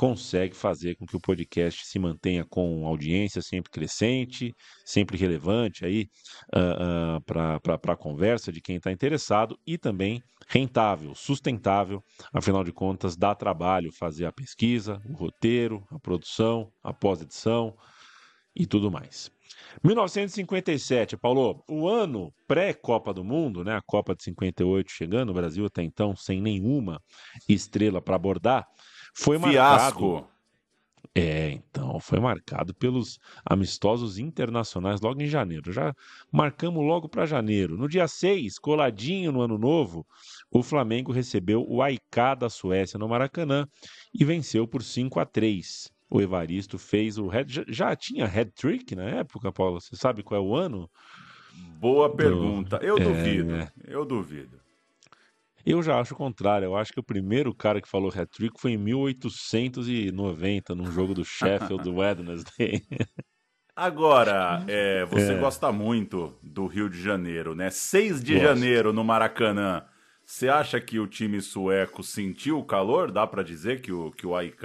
consegue fazer com que o podcast se mantenha com audiência sempre crescente, sempre relevante aí uh, uh, para a conversa de quem está interessado e também rentável, sustentável, afinal de contas dá trabalho fazer a pesquisa, o roteiro, a produção, a pós-edição e tudo mais. 1957, Paulo, o ano pré-Copa do Mundo, né, a Copa de 58 chegando, o Brasil até então sem nenhuma estrela para abordar, foi Fiasco. marcado. É, então, foi marcado pelos amistosos internacionais logo em janeiro. Já marcamos logo para janeiro. No dia 6, coladinho no ano novo, o Flamengo recebeu o AIK da Suécia no Maracanã e venceu por 5 a 3. O Evaristo fez o head, já, já tinha head trick na época, Paulo? Você sabe qual é o ano? Boa pergunta. Eu é, duvido. É. Eu duvido. Eu já acho o contrário. Eu acho que o primeiro cara que falou hat-trick foi em 1890, num jogo do Sheffield [laughs] Wednesday. Agora, é, [laughs] você é. gosta muito do Rio de Janeiro, né? 6 de Gosto. janeiro no Maracanã. Você acha que o time sueco sentiu o calor? Dá para dizer que o, que o AIK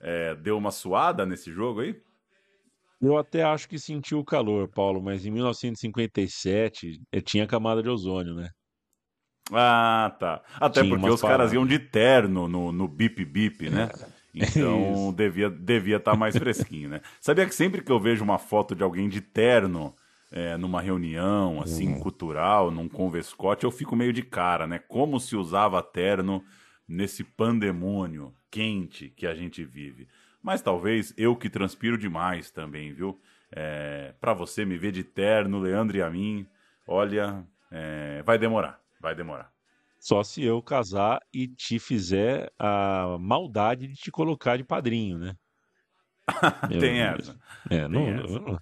é, deu uma suada nesse jogo aí? Eu até acho que sentiu o calor, Paulo, mas em 1957 eh, tinha camada de ozônio, né? Ah, tá. Até Tinha porque os caras iam de terno no, no bip bip, né? É. Então devia devia estar tá mais fresquinho, né? Sabia que sempre que eu vejo uma foto de alguém de terno é, numa reunião assim uhum. cultural, num convescote, eu fico meio de cara, né? Como se usava terno nesse pandemônio quente que a gente vive. Mas talvez eu que transpiro demais também, viu? É, para você me ver de terno, Leandro e a mim, olha, é, vai demorar. Vai demorar. Só se eu casar e te fizer a maldade de te colocar de padrinho, né? [laughs] Tem essa. É, Tem não, essa. Eu, não,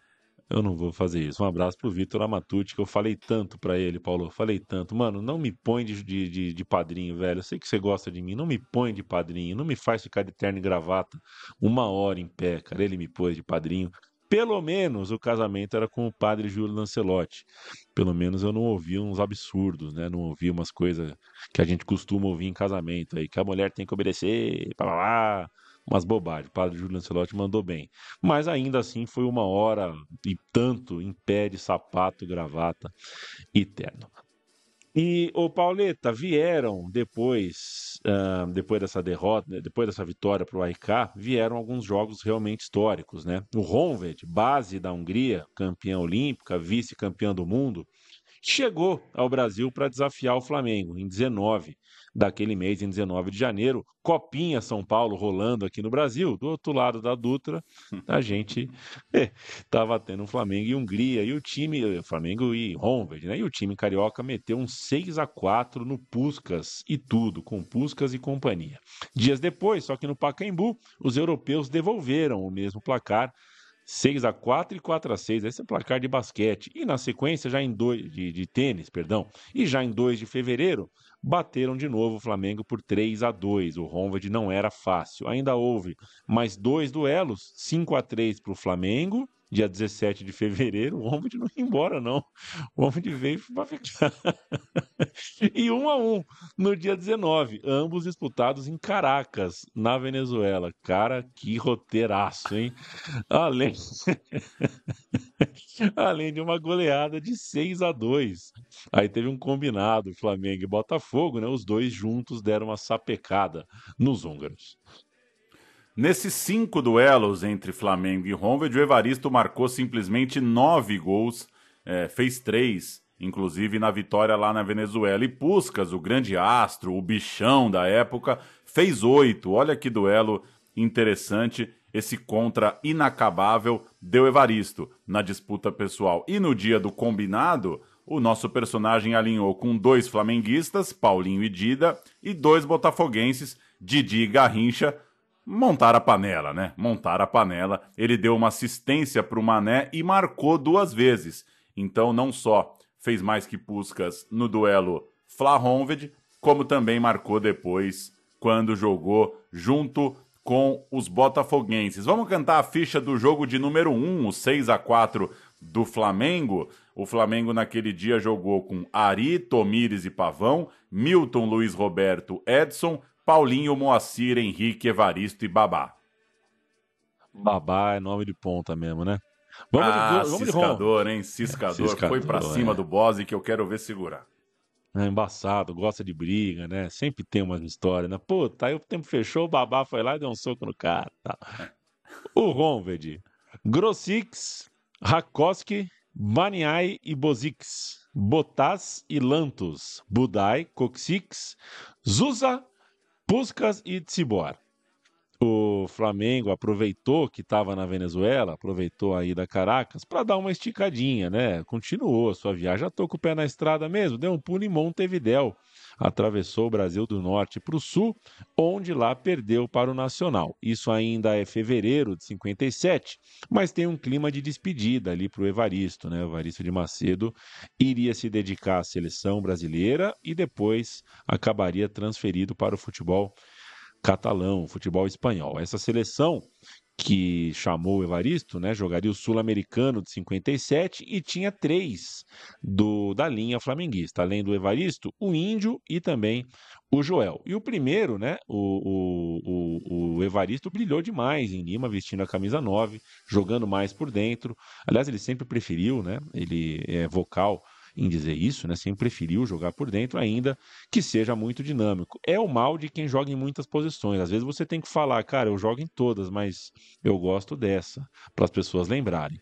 eu, não vou fazer isso. Um abraço pro Vitor Amatucci, que eu falei tanto pra ele, Paulo. Falei tanto. Mano, não me põe de, de, de, padrinho, velho. Eu sei que você gosta de mim. Não me põe de padrinho. Não me faz ficar de terno e gravata uma hora em pé, cara. Ele me pôs de padrinho pelo menos o casamento era com o padre Júlio Lancelotti. Pelo menos eu não ouvi uns absurdos, né? Não ouvi umas coisas que a gente costuma ouvir em casamento aí, que a mulher tem que obedecer, blá, blá umas bobagens. O padre Júlio Lancelotti mandou bem. Mas ainda assim foi uma hora e tanto em pé de sapato, gravata e terno. E o Pauleta vieram depois, uh, depois dessa derrota, né, depois dessa vitória para o AIK, vieram alguns jogos realmente históricos, né? O Honved, base da Hungria, campeã olímpica, vice-campeã do mundo, chegou ao Brasil para desafiar o Flamengo em 19 daquele mês, em 19 de janeiro. Copinha São Paulo rolando aqui no Brasil. Do outro lado da Dutra, a gente [laughs] estava é, tendo Flamengo e Hungria. E o time, Flamengo e Honved, né? E o time carioca meteu um 6 a 4 no Puscas e tudo, com Puscas e companhia. Dias depois, só que no Pacaembu, os europeus devolveram o mesmo placar 6 a 4 e 4 a 6 Esse é o placar de basquete. E na sequência, já em 2 de, de tênis, perdão, e já em 2 de fevereiro, bateram de novo o Flamengo por 3 a 2 O Honved não era fácil. Ainda houve mais dois duelos, 5 a 3 para o Flamengo dia 17 de fevereiro, o Homem não ia embora, não. O Homem veio para ficar. [laughs] e um a um no dia 19, ambos disputados em Caracas, na Venezuela. Cara, que roteiraço, hein? Além, [laughs] Além de uma goleada de 6 a 2 Aí teve um combinado, Flamengo e Botafogo, né? Os dois juntos deram uma sapecada nos húngaros. Nesses cinco duelos entre Flamengo e Honved, o Evaristo marcou simplesmente nove gols, é, fez três, inclusive na vitória lá na Venezuela. E Puscas, o grande astro, o bichão da época, fez oito. Olha que duelo interessante. Esse contra inacabável deu Evaristo na disputa pessoal. E no dia do combinado, o nosso personagem alinhou com dois flamenguistas, Paulinho e Dida, e dois botafoguenses, Didi e Garrincha montar a panela, né? Montar a panela. Ele deu uma assistência para o Mané e marcou duas vezes. Então, não só fez mais que Puskas no duelo Fla-Honved, como também marcou depois quando jogou junto com os botafoguenses. Vamos cantar a ficha do jogo de número 1, o 6 a 4 do Flamengo. O Flamengo naquele dia jogou com Ari, Tomires e Pavão, Milton, Luiz Roberto, Edson, Paulinho, Moacir, Henrique, Evaristo e Babá. Babá é nome de ponta mesmo, né? Vamos ah, de, vamos ciscador, hein? Ciscador. Ciscador Foi pra cima é. do Bose que eu quero ver segurar. É embaçado, gosta de briga, né? Sempre tem umas histórias, né? Puta, aí o tempo fechou, o babá foi lá e deu um soco no cara. Tá. [laughs] O Ronved, Grossix, Rakoski, Maniai e Bozix, Botas e Lantos, Budai, Coxix, Zusa, Puskas e Tsibor o Flamengo aproveitou que estava na Venezuela, aproveitou aí da Caracas para dar uma esticadinha, né? Continuou sua viagem, já tô com o pé na estrada mesmo, deu um pulo em Montevidéu, atravessou o Brasil do norte para o sul, onde lá perdeu para o Nacional. Isso ainda é fevereiro de 57, mas tem um clima de despedida ali para o Evaristo, né? O Evaristo de Macedo iria se dedicar à seleção brasileira e depois acabaria transferido para o futebol catalão, futebol espanhol. Essa seleção que chamou o Evaristo, né, jogaria o Sul-Americano de 57 e tinha três do da linha flamenguista, além do Evaristo, o Índio e também o Joel. E o primeiro, né, o, o, o, Evaristo brilhou demais em Lima, vestindo a camisa 9, jogando mais por dentro. Aliás, ele sempre preferiu, né, ele é vocal em dizer isso, né? Sempre preferiu jogar por dentro, ainda que seja muito dinâmico. É o mal de quem joga em muitas posições. Às vezes você tem que falar, cara, eu jogo em todas, mas eu gosto dessa, para as pessoas lembrarem.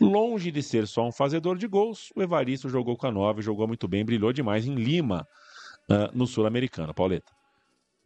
Longe de ser só um fazedor de gols, o Evaristo jogou com a 9, jogou muito bem, brilhou demais em Lima, uh, no Sul-Americano. Pauleta.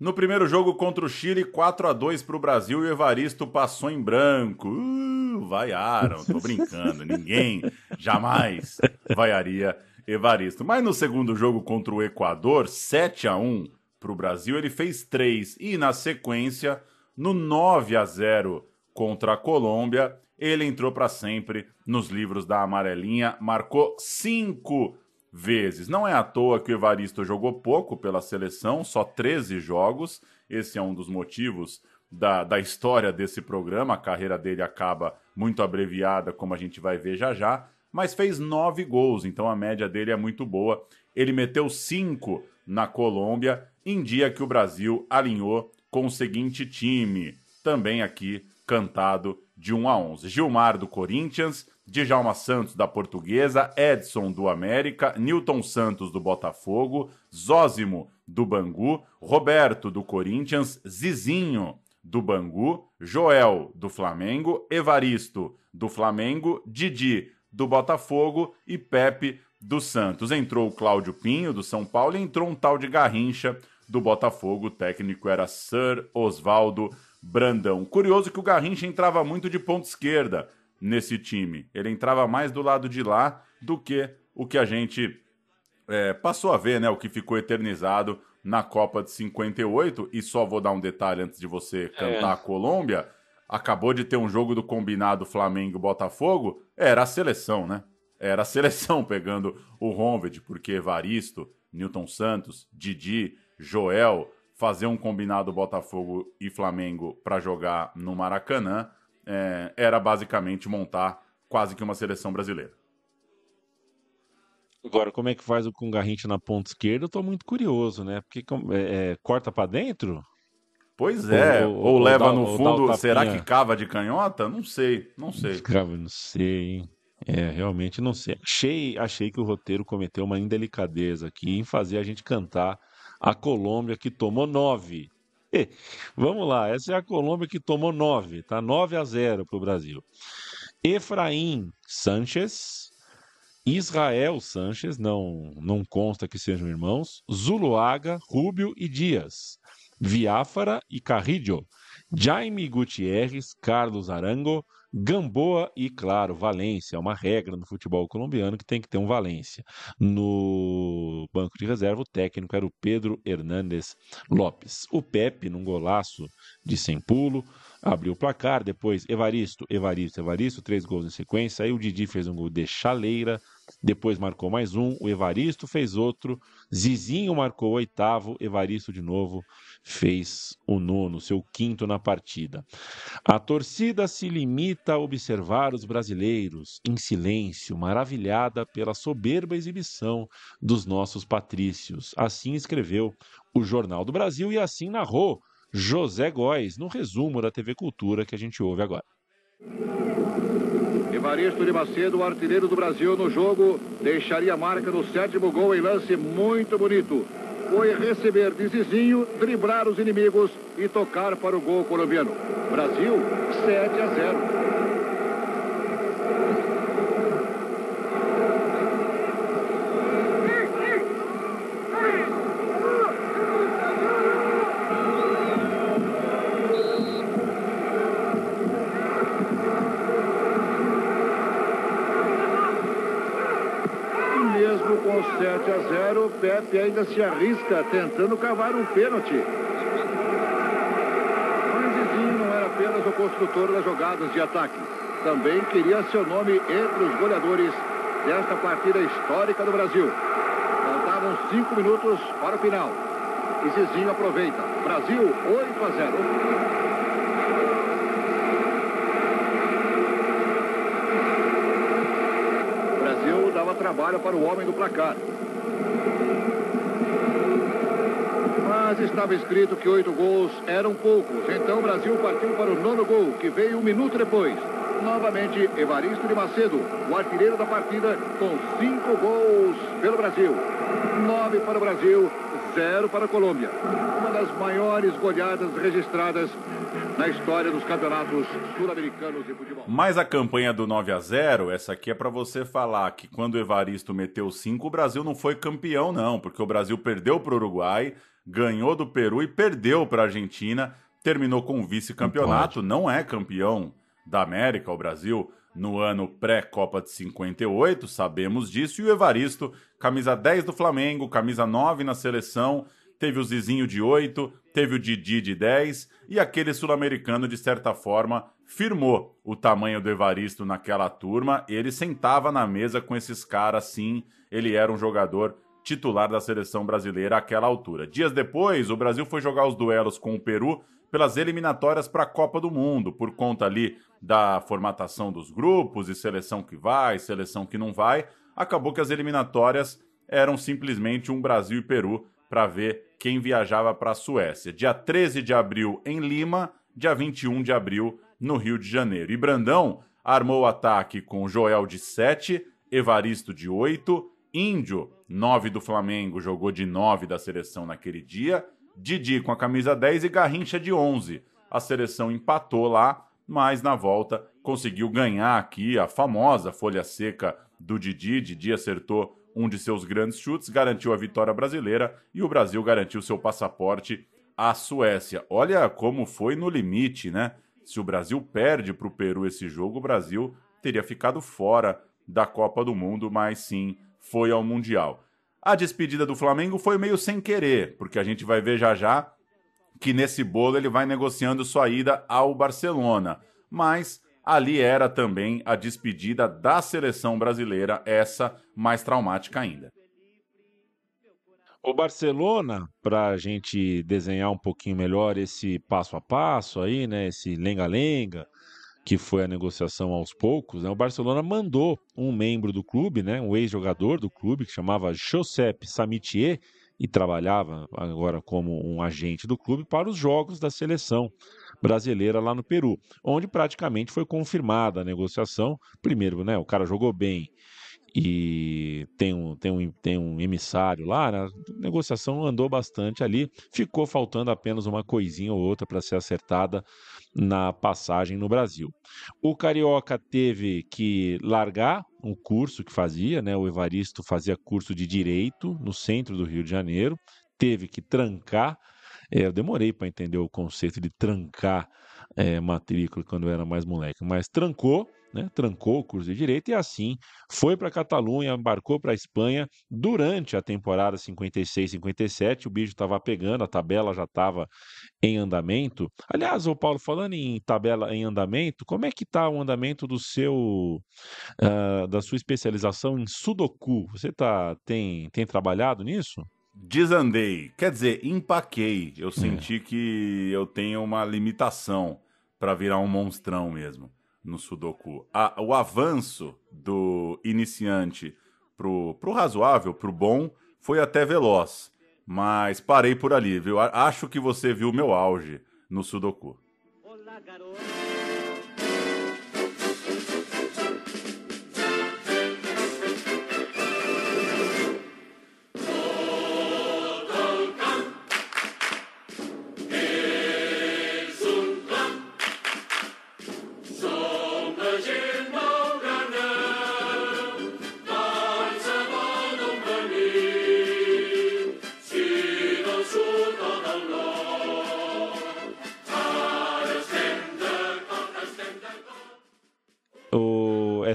No primeiro jogo contra o Chile, 4 a 2 para o Brasil e o Evaristo passou em branco. Uh, vaiaram, tô brincando. Ninguém jamais vaiaria Evaristo. Mas no segundo jogo contra o Equador, 7 a 1 para o Brasil, ele fez 3. E na sequência, no 9 a 0 contra a Colômbia, ele entrou para sempre nos livros da amarelinha, marcou 5 vezes. Não é à toa que o Evaristo jogou pouco pela seleção, só 13 jogos. Esse é um dos motivos da, da história desse programa. A carreira dele acaba muito abreviada, como a gente vai ver já já. Mas fez nove gols, então a média dele é muito boa. Ele meteu cinco na Colômbia, em dia que o Brasil alinhou com o seguinte time, também aqui cantado de 1 a 11. Gilmar do Corinthians, Djalma Santos da Portuguesa, Edson do América, Newton Santos do Botafogo, Zózimo do Bangu, Roberto do Corinthians, Zizinho do Bangu, Joel do Flamengo, Evaristo do Flamengo, Didi do Botafogo e Pepe do Santos. Entrou o Cláudio Pinho do São Paulo e entrou um tal de Garrincha do Botafogo. O técnico era Sir Osvaldo Brandão. Curioso que o Garrincha entrava muito de ponta esquerda nesse time. Ele entrava mais do lado de lá do que o que a gente é, passou a ver, né? O que ficou eternizado na Copa de 58. E só vou dar um detalhe antes de você cantar é. a Colômbia. Acabou de ter um jogo do combinado Flamengo-Botafogo. Era a seleção, né? Era a seleção [laughs] pegando o Ronved, porque Evaristo, Newton Santos, Didi, Joel, fazer um combinado Botafogo e Flamengo para jogar no Maracanã é, era basicamente montar quase que uma seleção brasileira. Agora, como é que faz o Garrincha na ponta esquerda? Eu tô muito curioso, né? Porque é, é, corta para dentro? Pois é, ou, ou, ou leva dá, no fundo. Será que cava de canhota? Não sei, não sei. Cava, não sei, hein? É, realmente não sei. Achei, achei que o roteiro cometeu uma indelicadeza aqui em fazer a gente cantar a Colômbia que tomou nove [laughs] Vamos lá, essa é a Colômbia que tomou 9, tá? 9 a 0 para o Brasil. Efraim Sanches, Israel Sanches, não, não consta que sejam irmãos, Zuluaga, Rúbio e Dias, Viáfara e Carrillo, Jaime Gutierrez, Carlos Arango, Gamboa e, claro, Valência. É uma regra no futebol colombiano que tem que ter um Valência. No banco de reserva, o técnico era o Pedro Hernández Lopes. O Pepe, num golaço de sem pulo, abriu o placar. Depois, Evaristo, Evaristo, Evaristo, três gols em sequência. Aí o Didi fez um gol de chaleira. Depois marcou mais um. O Evaristo fez outro. Zizinho marcou o oitavo. Evaristo de novo fez o nono, seu quinto na partida. A torcida se limita a observar os brasileiros em silêncio, maravilhada pela soberba exibição dos nossos patrícios. Assim escreveu o Jornal do Brasil e assim narrou José Góes no resumo da TV Cultura que a gente ouve agora. Evaristo de Macedo, artilheiro do Brasil no jogo, deixaria marca no sétimo gol em lance muito bonito foi receber de Zizinho, driblar os inimigos e tocar para o gol colombiano. Brasil, 7 a 0. com 7 a 0, o Pepe ainda se arrisca tentando cavar um pênalti. Mas Zizinho não era apenas o construtor das jogadas de ataque. Também queria seu nome entre os goleadores desta partida histórica do Brasil. Faltavam 5 minutos para o final. E Zizinho aproveita. Brasil 8 a 0. dava trabalho para o homem do placar. Mas estava escrito que oito gols eram poucos. Então o Brasil partiu para o nono gol, que veio um minuto depois. Novamente, Evaristo de Macedo, o artilheiro da partida, com cinco gols pelo Brasil. Nove para o Brasil, zero para a Colômbia. Uma das maiores goleadas registradas na história dos campeonatos sul-americanos de futebol. Mas a campanha do 9 a 0 essa aqui é para você falar que quando o Evaristo meteu 5, o Brasil não foi campeão, não, porque o Brasil perdeu para o Uruguai, ganhou do Peru e perdeu para a Argentina, terminou com vice-campeonato, não, não é campeão da América, o Brasil no ano pré-Copa de 58, sabemos disso, e o Evaristo, camisa 10 do Flamengo, camisa 9 na seleção, teve o Zizinho de 8, teve o Didi de 10 e aquele sul-americano, de certa forma, firmou o tamanho do Evaristo naquela turma. Ele sentava na mesa com esses caras, sim, ele era um jogador titular da seleção brasileira àquela altura. Dias depois, o Brasil foi jogar os duelos com o Peru pelas eliminatórias para a Copa do Mundo, por conta ali da formatação dos grupos e seleção que vai, seleção que não vai. Acabou que as eliminatórias eram simplesmente um Brasil e Peru para ver quem viajava para a Suécia. Dia 13 de abril em Lima, dia 21 de abril no Rio de Janeiro. E Brandão armou o ataque com Joel de 7, Evaristo de 8, Índio, 9 do Flamengo, jogou de 9 da seleção naquele dia, Didi com a camisa 10 e Garrincha de 11. A seleção empatou lá, mas na volta conseguiu ganhar aqui a famosa folha seca do Didi. Didi acertou um de seus grandes chutes, garantiu a vitória brasileira e o Brasil garantiu seu passaporte à Suécia. Olha como foi no limite, né? Se o Brasil perde para o Peru esse jogo, o Brasil teria ficado fora da Copa do Mundo, mas sim foi ao Mundial. A despedida do Flamengo foi meio sem querer, porque a gente vai ver já já que nesse bolo ele vai negociando sua ida ao Barcelona. Mas ali era também a despedida da seleção brasileira, essa mais traumática ainda. O Barcelona, para a gente desenhar um pouquinho melhor esse passo a passo aí, né, esse lenga-lenga, que foi a negociação aos poucos, né, o Barcelona mandou um membro do clube, né, um ex-jogador do clube, que chamava Josep Samitier, e trabalhava agora como um agente do clube, para os jogos da seleção brasileira lá no Peru, onde praticamente foi confirmada a negociação. Primeiro, né, o cara jogou bem e tem um, tem um, tem um emissário lá, né? a negociação andou bastante ali, ficou faltando apenas uma coisinha ou outra para ser acertada na passagem no Brasil. O Carioca teve que largar um curso que fazia, né? O Evaristo fazia curso de direito no centro do Rio de Janeiro, teve que trancar É, eu demorei para entender o conceito de trancar é, matrícula quando eu era mais moleque, mas trancou né, trancou o curso de Direito e assim foi para a Catalunha, embarcou para a Espanha durante a temporada 56-57. O bicho estava pegando, a tabela já estava em andamento. Aliás, o Paulo, falando em tabela em andamento, como é que está o andamento do seu uh, da sua especialização em Sudoku? Você tá, tem, tem trabalhado nisso? Desandei, quer dizer, empaquei. Eu senti é. que eu tenho uma limitação para virar um monstrão mesmo no Sudoku. A, o avanço do iniciante pro, pro razoável, pro bom, foi até veloz. Mas parei por ali, viu? Acho que você viu meu auge no Sudoku. Olá,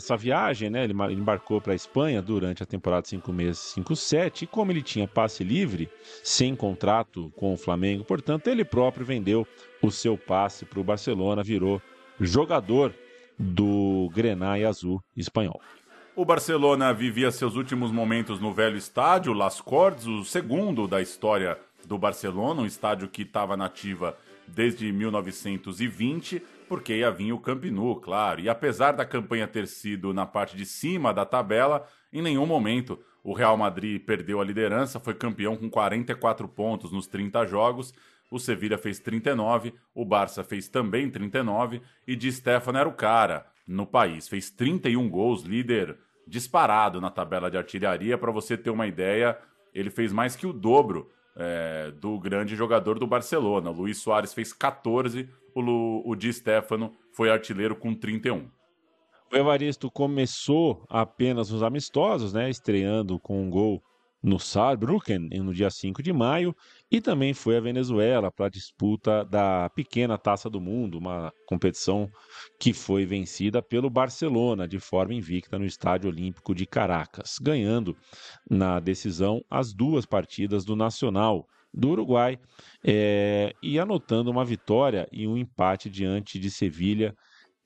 essa viagem, né, ele embarcou para a Espanha durante a temporada 5 meses 5-7 e como ele tinha passe livre, sem contrato com o Flamengo, portanto, ele próprio vendeu o seu passe para o Barcelona, virou jogador do Grenai Azul espanhol. O Barcelona vivia seus últimos momentos no velho estádio Las Cordes, o segundo da história do Barcelona, um estádio que estava nativa desde 1920 porque ia vir o Camp Nou, claro. E apesar da campanha ter sido na parte de cima da tabela, em nenhum momento o Real Madrid perdeu a liderança, foi campeão com 44 pontos nos 30 jogos. O Sevilha fez 39, o Barça fez também 39 e Di Stefano era o cara no país. Fez 31 gols, líder disparado na tabela de artilharia. Para você ter uma ideia, ele fez mais que o dobro é, do grande jogador do Barcelona. Luiz Soares fez 14, o, o Di Stefano foi artilheiro com 31. O Evaristo começou apenas nos amistosos, né, estreando com um gol no Saarbrücken no dia 5 de maio e também foi à Venezuela para a disputa da pequena Taça do Mundo, uma competição que foi vencida pelo Barcelona de forma invicta no Estádio Olímpico de Caracas, ganhando na decisão as duas partidas do Nacional do Uruguai é, e anotando uma vitória e um empate diante de Sevilha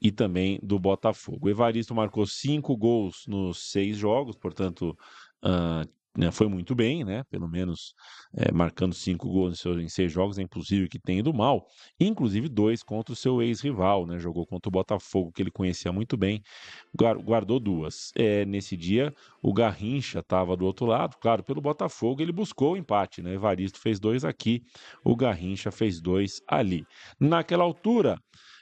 e também do Botafogo. O Evaristo marcou cinco gols nos seis jogos, portanto, uh, foi muito bem, né? Pelo menos é, marcando cinco gols em, seus, em seis jogos, é impossível que tenha ido mal. Inclusive dois contra o seu ex-rival, né? Jogou contra o Botafogo, que ele conhecia muito bem, guardou duas. É, nesse dia, o Garrincha estava do outro lado, claro, pelo Botafogo ele buscou o empate, né? Evaristo fez dois aqui, o Garrincha fez dois ali. Naquela altura,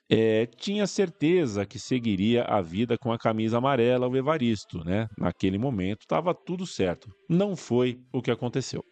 é, tinha certeza que seguiria a vida com a camisa amarela, o Evaristo, né? Naquele momento estava tudo certo. Não foi o que aconteceu.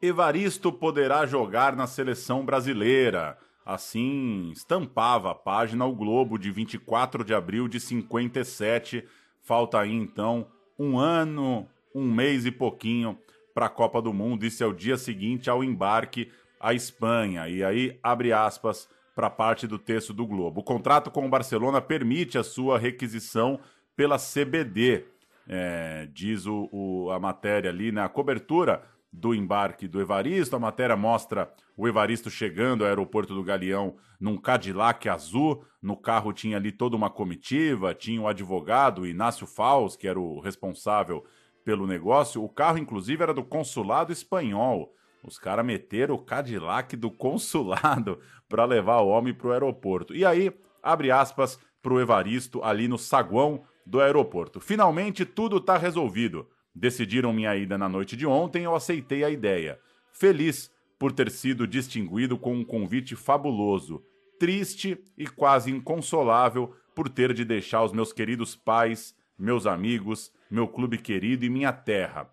Evaristo poderá jogar na seleção brasileira. Assim estampava a página O Globo de 24 de abril de 57. Falta aí então um ano, um mês e pouquinho para a Copa do Mundo. Isso é o dia seguinte ao embarque à Espanha. E aí, abre aspas, para parte do texto do Globo. O contrato com o Barcelona permite a sua requisição pela CBD, é, diz o, o, a matéria ali, na né? cobertura do embarque do Evaristo. A matéria mostra o Evaristo chegando ao aeroporto do Galeão num Cadillac azul. No carro tinha ali toda uma comitiva, tinha o advogado Inácio Faus, que era o responsável pelo negócio. O carro, inclusive, era do consulado espanhol. Os caras meteram o Cadillac do consulado [laughs] para levar o homem para o aeroporto. E aí, abre aspas para o Evaristo ali no saguão do aeroporto. Finalmente tudo está resolvido. Decidiram minha ida na noite de ontem, eu aceitei a ideia. Feliz por ter sido distinguido com um convite fabuloso. Triste e quase inconsolável por ter de deixar os meus queridos pais, meus amigos, meu clube querido e minha terra.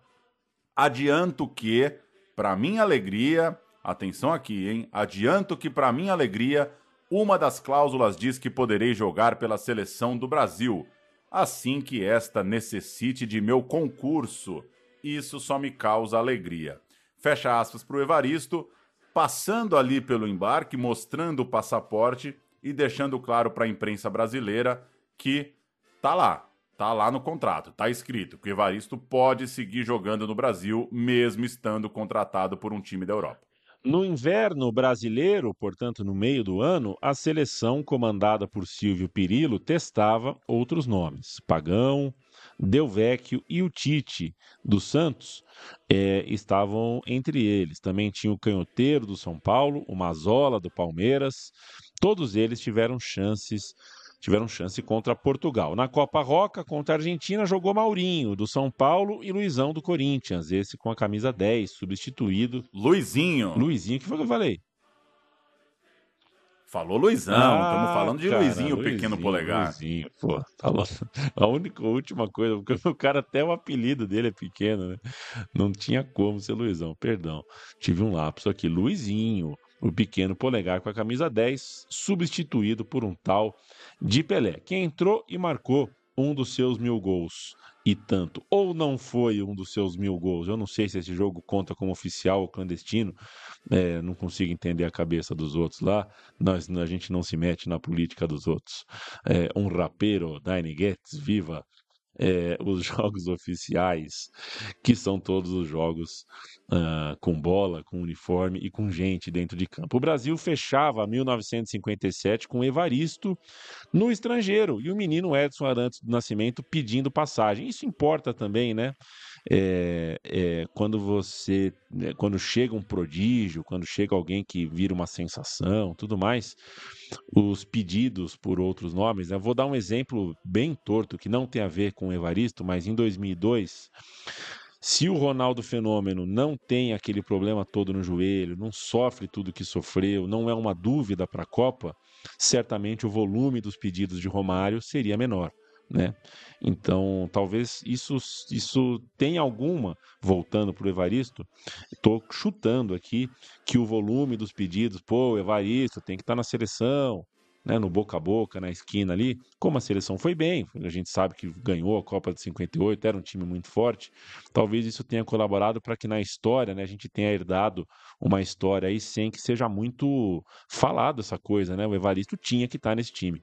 Adianto que para minha alegria, atenção aqui, hein? Adianto que, para minha alegria, uma das cláusulas diz que poderei jogar pela seleção do Brasil, assim que esta necessite de meu concurso. Isso só me causa alegria. fecha aspas para o Evaristo, passando ali pelo embarque, mostrando o passaporte e deixando claro para a imprensa brasileira que tá lá, tá lá no contrato, tá escrito que o Evaristo pode seguir jogando no Brasil, mesmo estando contratado por um time da Europa. No inverno brasileiro, portanto, no meio do ano, a seleção comandada por Silvio Pirillo testava outros nomes: Pagão, Delvecchio e o Tite do Santos é, estavam entre eles. Também tinha o Canhoteiro do São Paulo, o Mazola do Palmeiras. Todos eles tiveram chances tiveram chance contra Portugal. Na Copa Roca, contra a Argentina, jogou Maurinho, do São Paulo, e Luizão, do Corinthians, esse com a camisa 10, substituído. Luizinho. Luizinho, que foi que eu falei? Falou Luizão, estamos ah, falando de cara, Luizinho, o pequeno polegar. Luizinho, pô, tá A única, a última coisa, porque o cara até o apelido dele é pequeno, né? Não tinha como ser Luizão, perdão. Tive um lapso aqui. Luizinho, o pequeno polegar com a camisa 10, substituído por um tal de Pelé, que entrou e marcou um dos seus mil gols e tanto. Ou não foi um dos seus mil gols. Eu não sei se esse jogo conta como oficial ou clandestino. É, não consigo entender a cabeça dos outros lá. Nós, a gente não se mete na política dos outros. É, um rapero, Dine Getz, viva [laughs] é, os jogos oficiais, que são todos os jogos uh, com bola, com uniforme e com gente dentro de campo. O Brasil fechava 1957 com Evaristo no estrangeiro e o menino Edson Arantes do Nascimento pedindo passagem. Isso importa também, né? É, é, quando você, é, quando chega um prodígio, quando chega alguém que vira uma sensação, tudo mais, os pedidos por outros nomes. Né? Vou dar um exemplo bem torto que não tem a ver com Evaristo, mas em 2002 se o Ronaldo Fenômeno não tem aquele problema todo no joelho, não sofre tudo que sofreu, não é uma dúvida para a Copa, certamente o volume dos pedidos de Romário seria menor. Né? Então, talvez isso, isso tenha alguma, voltando para o Evaristo, estou chutando aqui que o volume dos pedidos, pô, Evaristo tem que estar tá na seleção, né, no boca a boca, na esquina ali, como a seleção foi bem, a gente sabe que ganhou a Copa de 58, era um time muito forte, talvez isso tenha colaborado para que na história, né, a gente tenha herdado uma história aí sem que seja muito falado essa coisa, né, o Evaristo tinha que estar tá nesse time.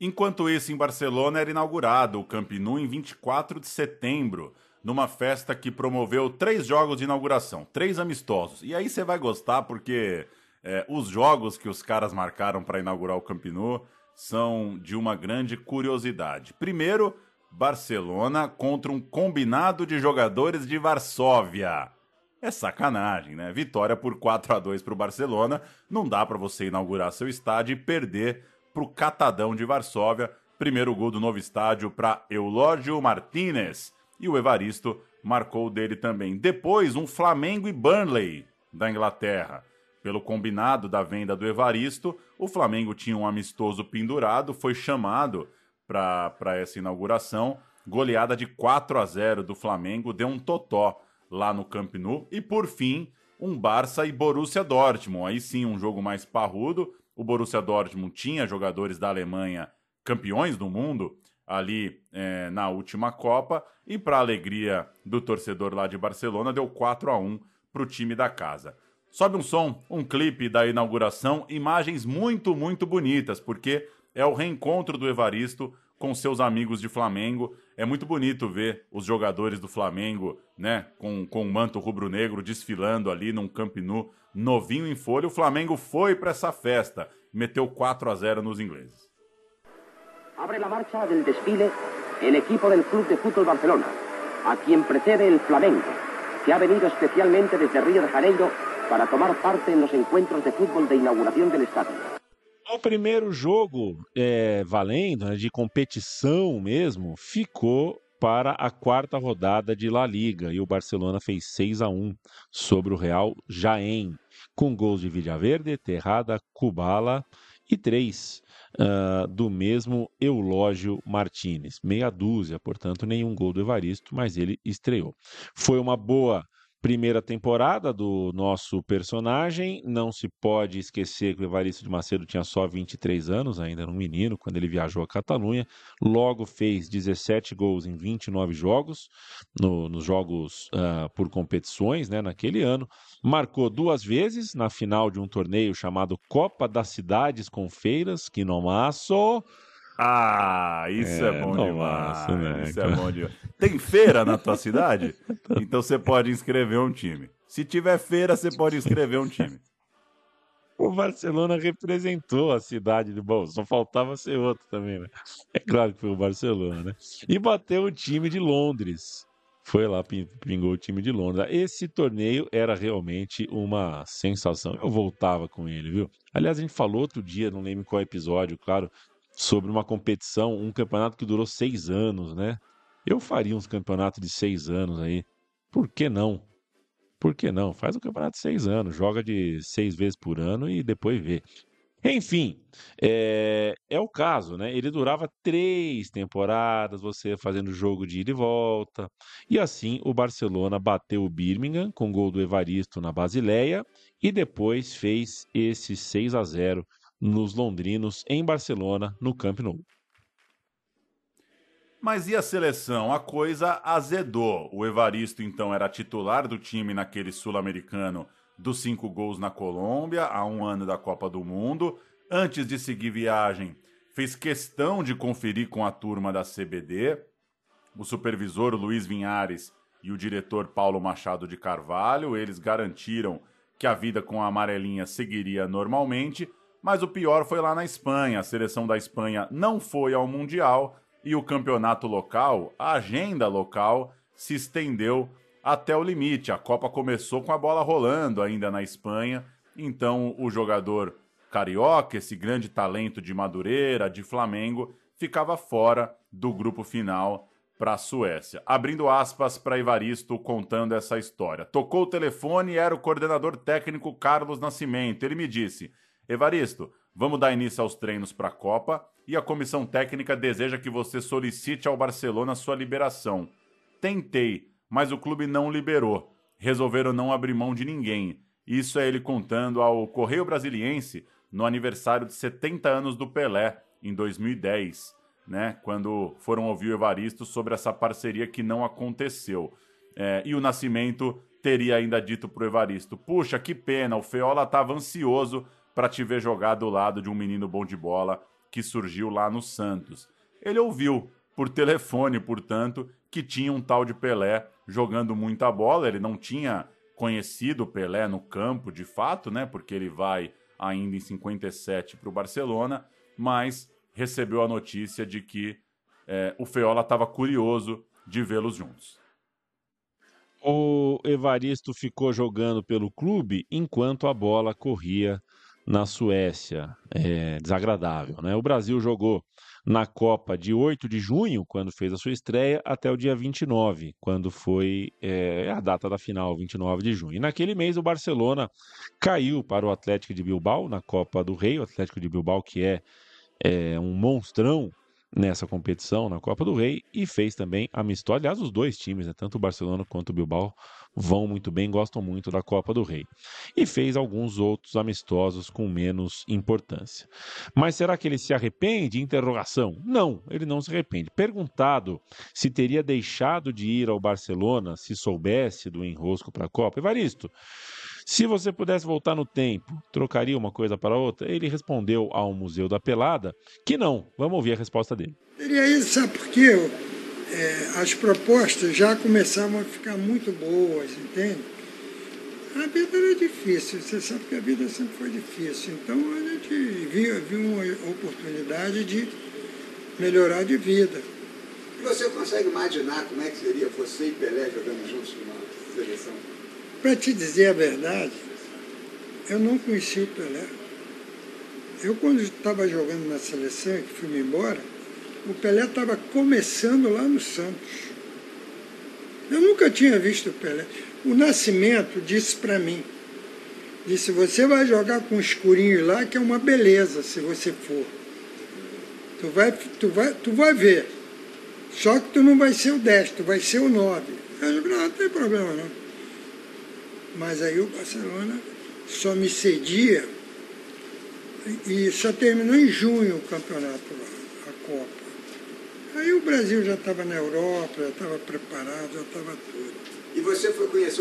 Enquanto isso, em Barcelona era inaugurado o Camp Nou em 24 de setembro, numa festa que promoveu três jogos de inauguração, três amistosos. E aí você vai gostar porque é, os jogos que os caras marcaram para inaugurar o Camp Nou são de uma grande curiosidade. Primeiro, Barcelona contra um combinado de jogadores de Varsóvia. É sacanagem, né? Vitória por 4 a 2 para o Barcelona. Não dá para você inaugurar seu estádio e perder para o Catadão de Varsóvia. Primeiro gol do novo estádio para Eulógio Martínez. E o Evaristo marcou dele também. Depois, um Flamengo e Burnley da Inglaterra. Pelo combinado da venda do Evaristo, o Flamengo tinha um amistoso pendurado, foi chamado para essa inauguração. Goleada de 4 a 0 do Flamengo, deu um totó lá no Camp Nou. E por fim, um Barça e Borussia Dortmund. Aí sim, um jogo mais parrudo. O Borussia Dortmund tinha jogadores da Alemanha campeões do mundo ali é, na última Copa. E para alegria do torcedor lá de Barcelona, deu 4 a 1 para o time da casa. Sobe um som, um clipe da inauguração, imagens muito, muito bonitas, porque é o reencontro do Evaristo com seus amigos de Flamengo. É muito bonito ver os jogadores do Flamengo, né, com, com o manto rubro-negro desfilando ali num Camp Nou novinho em folha. O Flamengo foi para essa festa, meteu 4 a 0 nos ingleses. Abre la marcha del desfile el equipo del Club de Fútbol Barcelona, a quien precede el Flamengo, que ha venido especialmente desde Río de Janeiro para tomar parte en los encuentros de fútbol de inauguración del estadio. O primeiro jogo é, valendo, né, de competição mesmo, ficou para a quarta rodada de La Liga e o Barcelona fez 6 a 1 sobre o Real Jaén, com gols de Villaverde, Terrada, Kubala e três uh, do mesmo Eulógio Martinez. Meia dúzia, portanto, nenhum gol do Evaristo, mas ele estreou. Foi uma boa primeira temporada do nosso personagem. Não se pode esquecer que o Evaristo de Macedo tinha só 23 anos, ainda era um menino, quando ele viajou à Catalunha. Logo fez 17 gols em 29 jogos, no, nos jogos uh, por competições, né, naquele ano. Marcou duas vezes na final de um torneio chamado Copa das Cidades com Feiras, que no maço. Ah, isso é, é bom demais. Né, isso é bom demais. Tem feira na tua [laughs] cidade? Então você pode inscrever um time. Se tiver feira, você pode inscrever um time. [laughs] O Barcelona representou a cidade de bom, só faltava ser outro também, né? É claro que foi o Barcelona, né? E bateu o time de Londres. Foi lá, pingou o time de Londres. Esse torneio era realmente uma sensação. Eu voltava com ele, viu? Aliás, a gente falou outro dia, não lembro qual episódio, claro, sobre uma competição, um campeonato que durou seis anos, né? Eu faria uns campeonatos de seis anos aí. Por que não? Por que não? Faz um campeonato de seis anos, joga de seis vezes por ano e depois vê. Enfim, é, é, o caso, né? Ele durava três temporadas, você fazendo jogo de ida e volta. E assim o Barcelona bateu o Birmingham com gol do Evaristo na Basileia e depois fez esse 6 a 0 nos londrinos em Barcelona, no Camp Nou. Mas e a seleção? A coisa azedou. O Evaristo, então, era titular do time naquele sul-americano dos cinco gols na Colômbia, há um ano da Copa do Mundo. Antes de seguir viagem, fez questão de conferir com a turma da CBD. O supervisor Luiz Vinhares e o diretor Paulo Machado de Carvalho, eles garantiram que a vida com a amarelinha seguiria normalmente, mas o pior foi lá na Espanha. A seleção da Espanha não foi ao Mundial e o campeonato local, a agenda local, se estendeu até o limite. A Copa começou com a bola rolando ainda na Espanha, então o jogador carioca, esse grande talento de Madureira, de Flamengo, ficava fora do grupo final para a Suécia. Abrindo aspas para Evaristo contando essa história. Tocou o telefone e era o coordenador técnico Carlos Nascimento. Ele me disse: Evaristo, vamos dar início aos treinos para a Copa e a comissão técnica deseja que você solicite ao Barcelona sua liberação. Tentei, mas o clube não liberou. Resolveram não abrir mão de ninguém. Isso é ele contando ao Correio Brasiliense no aniversário de 70 anos do Pelé, em 2010, né? Quando foram ouvir o Evaristo sobre essa parceria que não aconteceu. É, e o Nascimento teria ainda dito pro Evaristo: Puxa, que pena, o Feola estava ansioso para te ver jogar do lado de um menino bom de bola que surgiu lá no Santos. Ele ouviu, por telefone, portanto, que tinha um tal de Pelé jogando muita bola. Ele não tinha conhecido Pelé no campo de fato, né? Porque ele vai ainda em 57 para o Barcelona, mas recebeu a notícia de que é, o Feola estava curioso de vê-los juntos. O Evaristo ficou jogando pelo clube enquanto a bola corria na Suécia. É desagradável, né? O Brasil jogou na Copa de 8 de junho, quando fez a sua estreia, até o dia 29, quando foi é, a data da final, 29 de junho. E naquele mês o Barcelona caiu para o Atlético de Bilbao na Copa do Rei, o Atlético de Bilbao que é, é um monstrão nessa competição, na Copa do Rei, e fez também amistoso. Aliás, os dois times, né, tanto o Barcelona quanto o Bilbao, vão muito bem, gostam muito da Copa do Rei. E fez alguns outros amistosos com menos importância. Mas será que ele se arrepende? Interrogação. Não, ele não se arrepende. Perguntado se teria deixado de ir ao Barcelona se soubesse do enrosco para a Copa, Evaristo, se você pudesse voltar no tempo, trocaria uma coisa para outra? Ele respondeu ao Museu da Pelada que não. Vamos ouvir a resposta dele. Seria isso, sabe por quê? É, as propostas já começavam a ficar muito boas, entende? A vida era difícil, você sabe que a vida sempre foi difícil. Então a gente viu, viu uma oportunidade de melhorar de vida. Você consegue imaginar como é que seria você e Pelé jogando juntos numa seleção? Para te dizer a verdade, eu não conheci o Pelé. Eu, quando estava jogando na seleção, que fui embora, o Pelé estava começando lá no Santos. Eu nunca tinha visto o Pelé. O Nascimento disse para mim, disse, você vai jogar com escurinho lá, que é uma beleza, se você for. Tu vai, tu vai, tu vai ver. Só que tu não vai ser o 10, tu vai ser o 9. Eu digo, não, não tem problema não. Mas aí o Barcelona só me cedia e só terminou em junho o campeonato lá, a Copa. Aí o Brasil já estava na Europa, já estava preparado, já estava tudo. E você foi conhecer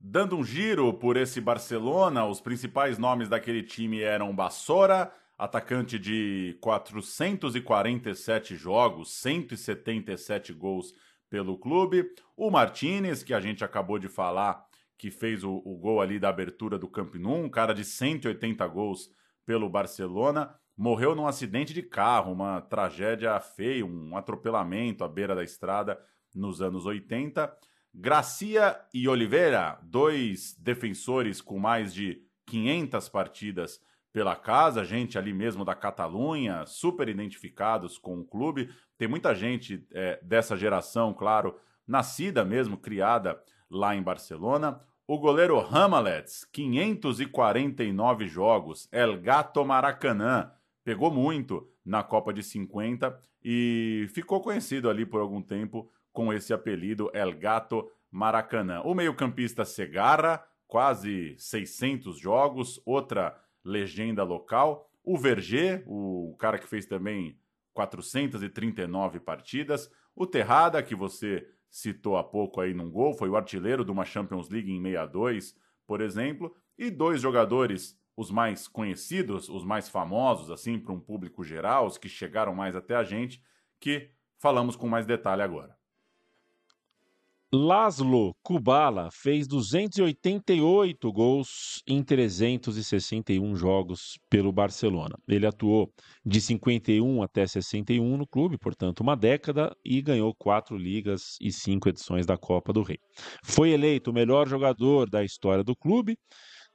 Dando um giro por esse Barcelona, os principais nomes daquele time eram Bassora, atacante de 447 jogos, 177 gols pelo clube, o Martinez, que a gente acabou de falar, que fez o, o gol ali da abertura do Camp Nou, um cara de 180 gols pelo Barcelona, morreu num acidente de carro, uma tragédia feia, um atropelamento à beira da estrada nos anos 80. Gracia e Oliveira, dois defensores com mais de 500 partidas pela casa, gente ali mesmo da Catalunha, super identificados com o clube. Tem muita gente é, dessa geração, claro, nascida mesmo, criada lá em Barcelona. O goleiro Ramalets, 549 jogos, El Gato Maracanã, pegou muito na Copa de 50 e ficou conhecido ali por algum tempo com esse apelido El Gato Maracanã. O meio-campista Segarra, quase 600 jogos, outra legenda local. O Verger, o cara que fez também 439 partidas. O Terrada, que você citou há pouco aí num gol, foi o artilheiro de uma Champions League em 62, por exemplo. E dois jogadores, os mais conhecidos, os mais famosos, assim, para um público geral, os que chegaram mais até a gente, que falamos com mais detalhe agora. Laszlo Kubala fez 288 gols em 361 jogos pelo Barcelona. Ele atuou de 51 até 61 no clube, portanto, uma década, e ganhou quatro ligas e cinco edições da Copa do Rei. Foi eleito o melhor jogador da história do clube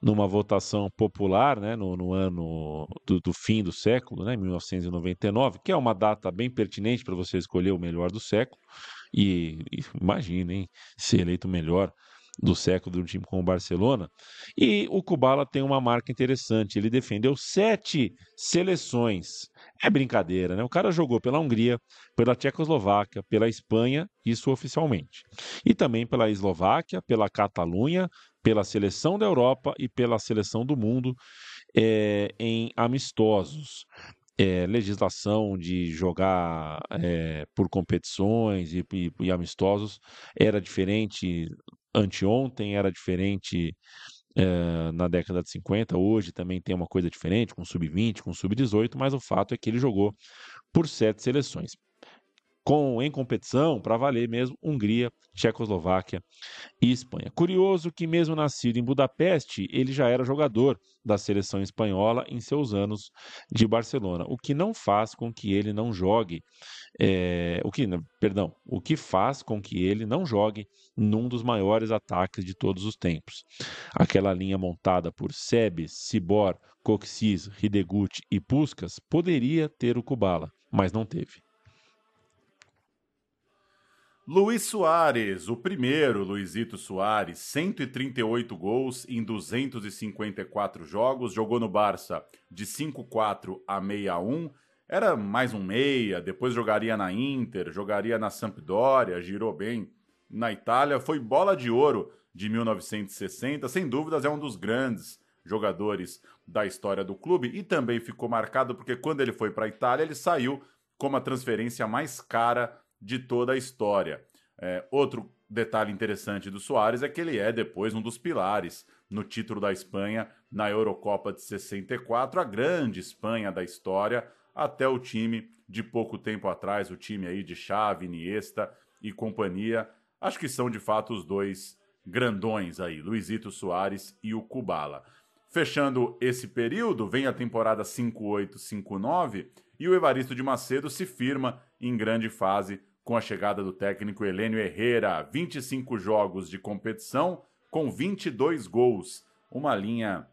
numa votação popular, né, no, no ano do, do, fim do século, né, 1999, que é uma data bem pertinente para você escolher o melhor do século. E, e imaginem ser eleito melhor do século de um time como o Barcelona. E o Kubala tem uma marca interessante. Ele defendeu sete seleções. É brincadeira, né? O cara jogou pela Hungria, pela Tchecoslováquia, pela Espanha, isso oficialmente. E também pela Eslováquia, pela Catalunha, pela seleção da Europa e pela seleção do mundo é, em amistosos. É, legislação de jogar é, por competições e, e, e, amistosos era diferente anteontem, era diferente é, na década de 50, hoje também tem uma coisa diferente, com sub-20, com sub-18, mas o fato é que ele jogou por sete seleções com em competição para valer mesmo Hungria, Tchecoslováquia e Espanha. Curioso que mesmo nascido em Budapeste, ele já era jogador da seleção espanhola em seus anos de Barcelona, o que não faz com que ele não jogue, é, o que, perdão, o que faz com que ele não jogue num dos maiores ataques de todos os tempos. Aquela linha montada por Sebes, Cibor, Coxis, Hideguchi e Puskas poderia ter o Kubala, mas não teve. Luiz Soares, o primeiro Luizito Soares, 138 gols em 254 jogos, jogou no Barça de 5-4 a 6-1, era mais um meia, depois jogaria na Inter, jogaria na Sampdoria, girou bem na Itália, foi bola de ouro de 1960, sem dúvidas é um dos grandes jogadores da história do clube e também ficou marcado porque quando ele foi para a Itália, ele saiu como a transferência mais cara de toda a história. É, outro detalhe interessante do Soares é que ele é depois um dos pilares no título da Espanha na Eurocopa de 64, a grande Espanha da história, até o time de pouco tempo atrás, o time aí de Xavi, Iniesta e companhia. Acho que são de fato os dois grandões aí, Luizito Soares e o Kubala. Fechando esse período, vem a temporada 58-59 e o Evaristo de Macedo se firma em grande fase com a chegada do técnico Helênio Herrera, 25 jogos de competição com 22 gols, uma linha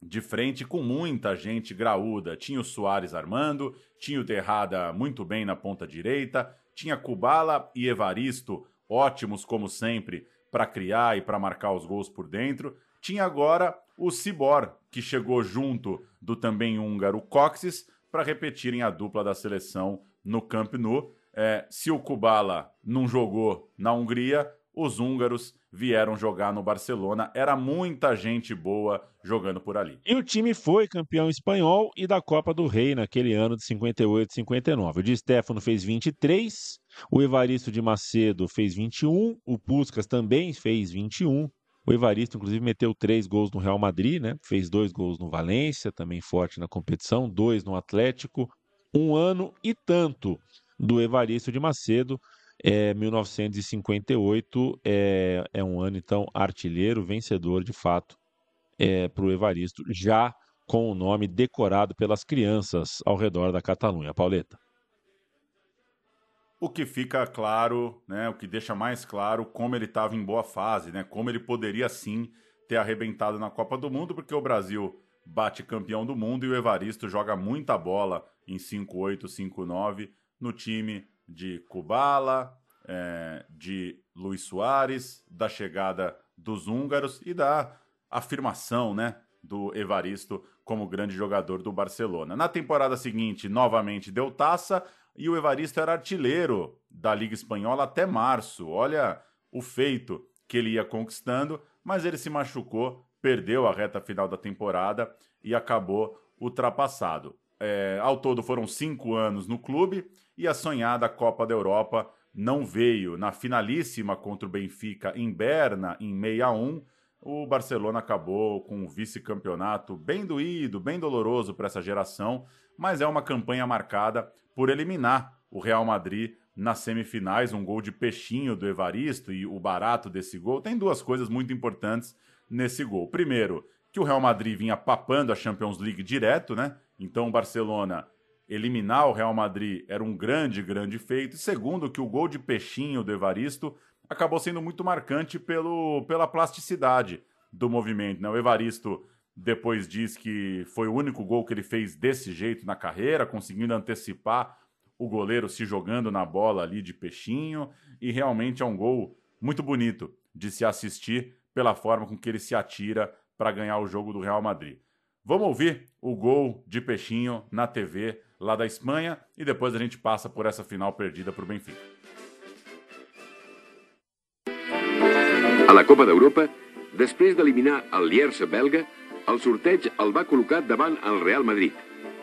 de frente com muita gente graúda. Tinha o Soares armando, tinha o Terrada muito bem na ponta direita, tinha Kubala e Evaristo, ótimos como sempre para criar e para marcar os gols por dentro. Tinha agora o Cibor, que chegou junto do também húngaro Coxes para repetirem a dupla da seleção no Camp Nou. É, se o Kubala não jogou na Hungria, os húngaros vieram jogar no Barcelona. Era muita gente boa jogando por ali. E o time foi campeão espanhol e da Copa do Rei naquele ano de 58 59. O Di Stefano fez 23, o Evaristo de Macedo fez 21, o Puskas também fez 21. O Evaristo, inclusive, meteu três gols no Real Madrid, né? Fez dois gols no Valência, também forte na competição, dois no Atlético. Um ano e tanto do Evaristo de Macedo. É, 1958 é, é um ano, então, artilheiro, vencedor de fato é, para o Evaristo, já com o nome decorado pelas crianças ao redor da Catalunha. Pauleta. O que fica claro, né, o que deixa mais claro como ele estava em boa fase, né, como ele poderia sim ter arrebentado na Copa do Mundo, porque o Brasil bate campeão do mundo e o Evaristo joga muita bola em 5-8, 5-9 no time de Kubala, é, de Luiz Soares, da chegada dos húngaros e da afirmação né, do Evaristo como grande jogador do Barcelona. Na temporada seguinte, novamente deu taça e o Evaristo era artilheiro da Liga Espanhola até março. Olha o feito que ele ia conquistando, mas ele se machucou, perdeu a reta final da temporada e acabou ultrapassado. É, ao todo foram cinco anos no clube e a sonhada Copa da Europa não veio. Na finalíssima contra o Benfica em Berna, em 61, o Barcelona acabou com um vice-campeonato bem doído, bem doloroso para essa geração, mas é uma campanha marcada por eliminar o Real Madrid nas semifinais, um gol de peixinho do Evaristo e o barato desse gol. Tem duas coisas muito importantes nesse gol. Primeiro, que o Real Madrid vinha papando a Champions League direto, né? Então o Barcelona eliminar o Real Madrid era um grande, grande feito. E segundo, que o gol de peixinho do Evaristo acabou sendo muito marcante pelo, pela plasticidade do movimento. Né? O Evaristo depois diz que foi o único gol que ele fez desse jeito na carreira, conseguindo antecipar o goleiro se jogando na bola ali de peixinho. E realmente é um gol muito bonito de se assistir pela forma com que ele se atira para ganhar o jogo do Real Madrid. Vamos ouvir o gol de peixinho na TV lá da Espanha e depois a gente passa por essa final perdida para o Benfica. A la Copa d'Europa, després d'eliminar el Lierse belga, el sorteig el va col·locar davant el Real Madrid,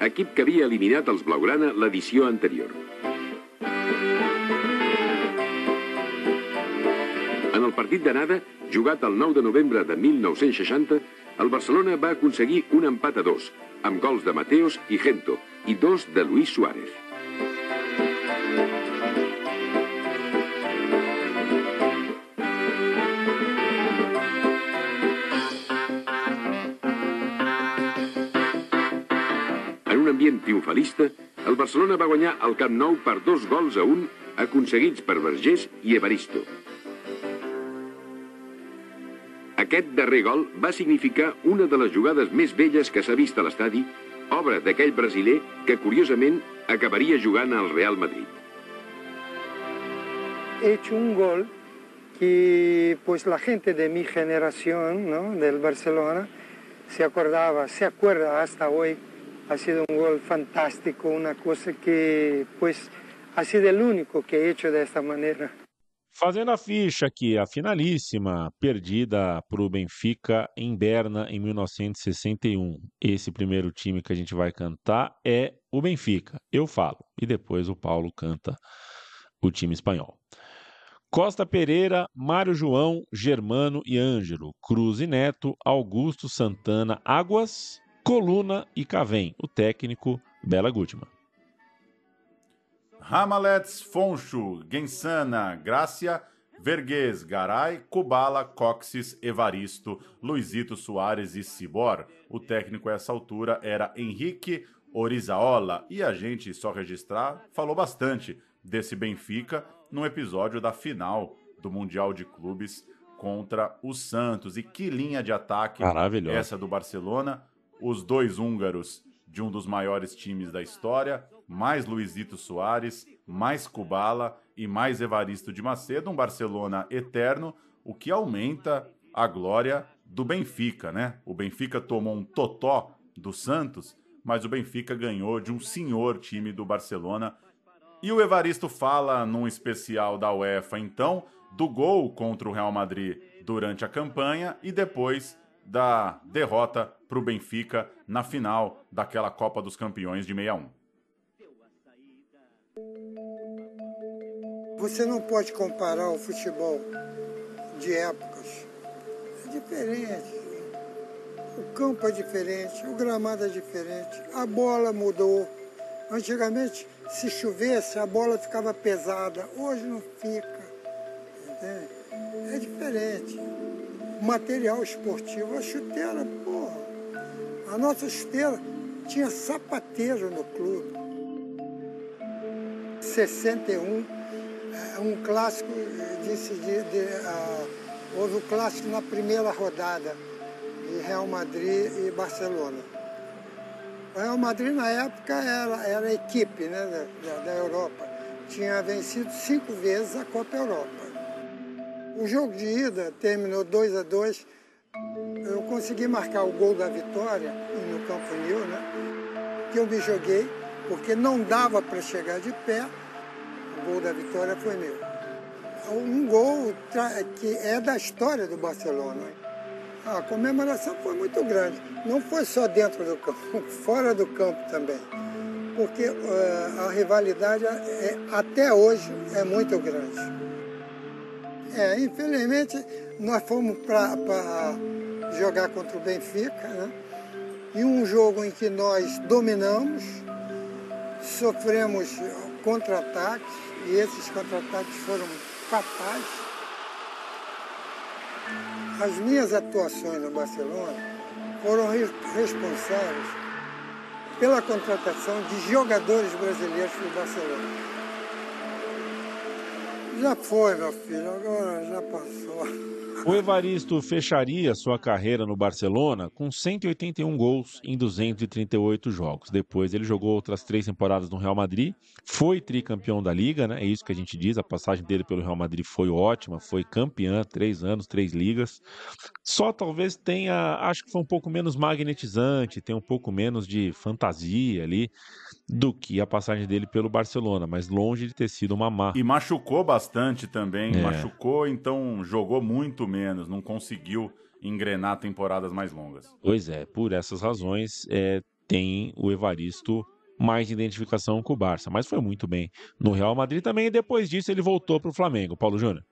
equip que havia eliminat els Blaugrana l'edició anterior. En el partit d'anada, jugat el 9 de novembre de 1960, el Barcelona va aconseguir un empat a dos, amb gols de Mateos i Gento, i dos de Luis Suárez. En un ambient triomfalista, el Barcelona va guanyar el Camp Nou per dos gols a un aconseguits per Vergés i Evaristo. Aquest darrer gol va significar una de les jugades més belles que s'ha vist a l'estadi, obra d'aquell brasiler que, curiosament, acabaria jugant al Real Madrid. He hecho un gol que pues la gente de mi generación, ¿no? del Barcelona, se acordaba, se acuerda hasta hoy. Ha sido un gol fantástico, una cosa que pues ha sido el único que he hecho de esta manera. Fazendo a ficha aqui, a finalíssima perdida para o Benfica em Berna em 1961. Esse primeiro time que a gente vai cantar é o Benfica. Eu falo. E depois o Paulo canta o time espanhol. Costa Pereira, Mário João, Germano e Ângelo, Cruz e Neto, Augusto Santana Águas, Coluna e Cavém, o técnico Bela Gutmann. Ramalets, Foncho, Gensana, Grácia, Verguês, Garay, Kubala, Coxis, Evaristo, Luizito Soares e Cibor. O técnico a essa altura era Henrique Orizaola. E a gente, só registrar, falou bastante desse Benfica no episódio da final do Mundial de Clubes contra o Santos. E que linha de ataque essa do Barcelona. Os dois húngaros de um dos maiores times da história, mais Luizito Soares, mais Kubala e mais Evaristo de Macedo, um Barcelona eterno, o que aumenta a glória do Benfica, né? O Benfica tomou um totó do Santos, mas o Benfica ganhou de um senhor time do Barcelona. E o Evaristo fala num especial da UEFA, então, do gol contra o Real Madrid durante a campanha e depois da derrota para o Benfica na final daquela Copa dos Campeões de 61. Você não pode comparar o futebol de épocas. É diferente. O campo é diferente, o gramado é diferente, a bola mudou. Antigamente, se chovesse, a bola ficava pesada. Hoje não fica. Entende? É diferente. Material esportivo, a chuteira, porra. A nossa chuteira tinha sapateiro no clube. 61, é, um clássico disse de, de uh, houve o um clássico na primeira rodada de Real Madrid e Barcelona. O Real Madrid na época era, era equipe né, da, da Europa. Tinha vencido cinco vezes a Copa Europa. O jogo de ida terminou 2 a 2 Eu consegui marcar o gol da vitória no Campo New, né? Que eu me joguei, porque não dava para chegar de pé. O gol da vitória foi meu. Um gol que é da história do Barcelona. A comemoração foi muito grande. Não foi só dentro do campo, [laughs] fora do campo também. Porque uh, a rivalidade é, até hoje é muito grande. É, infelizmente, nós fomos para jogar contra o Benfica, né? E um jogo em que nós dominamos, sofremos contra-ataques, e esses contra-ataques foram fatais as minhas atuações no Barcelona foram responsáveis pela contratação de jogadores brasileiros para o Barcelona. Já foi, meu filho, agora já passou. O Evaristo fecharia sua carreira no Barcelona com 181 gols em 238 jogos. Depois ele jogou outras três temporadas no Real Madrid, foi tricampeão da Liga, né? É isso que a gente diz. A passagem dele pelo Real Madrid foi ótima, foi campeã, três anos, três ligas. Só talvez tenha, acho que foi um pouco menos magnetizante, tem um pouco menos de fantasia ali do que a passagem dele pelo Barcelona, mas longe de ter sido uma má. E machucou bastante também, é. machucou, então jogou muito menos, não conseguiu engrenar temporadas mais longas. Pois é, por essas razões é, tem o Evaristo mais identificação com o Barça, mas foi muito bem no Real Madrid também e depois disso ele voltou para o Flamengo. Paulo Júnior.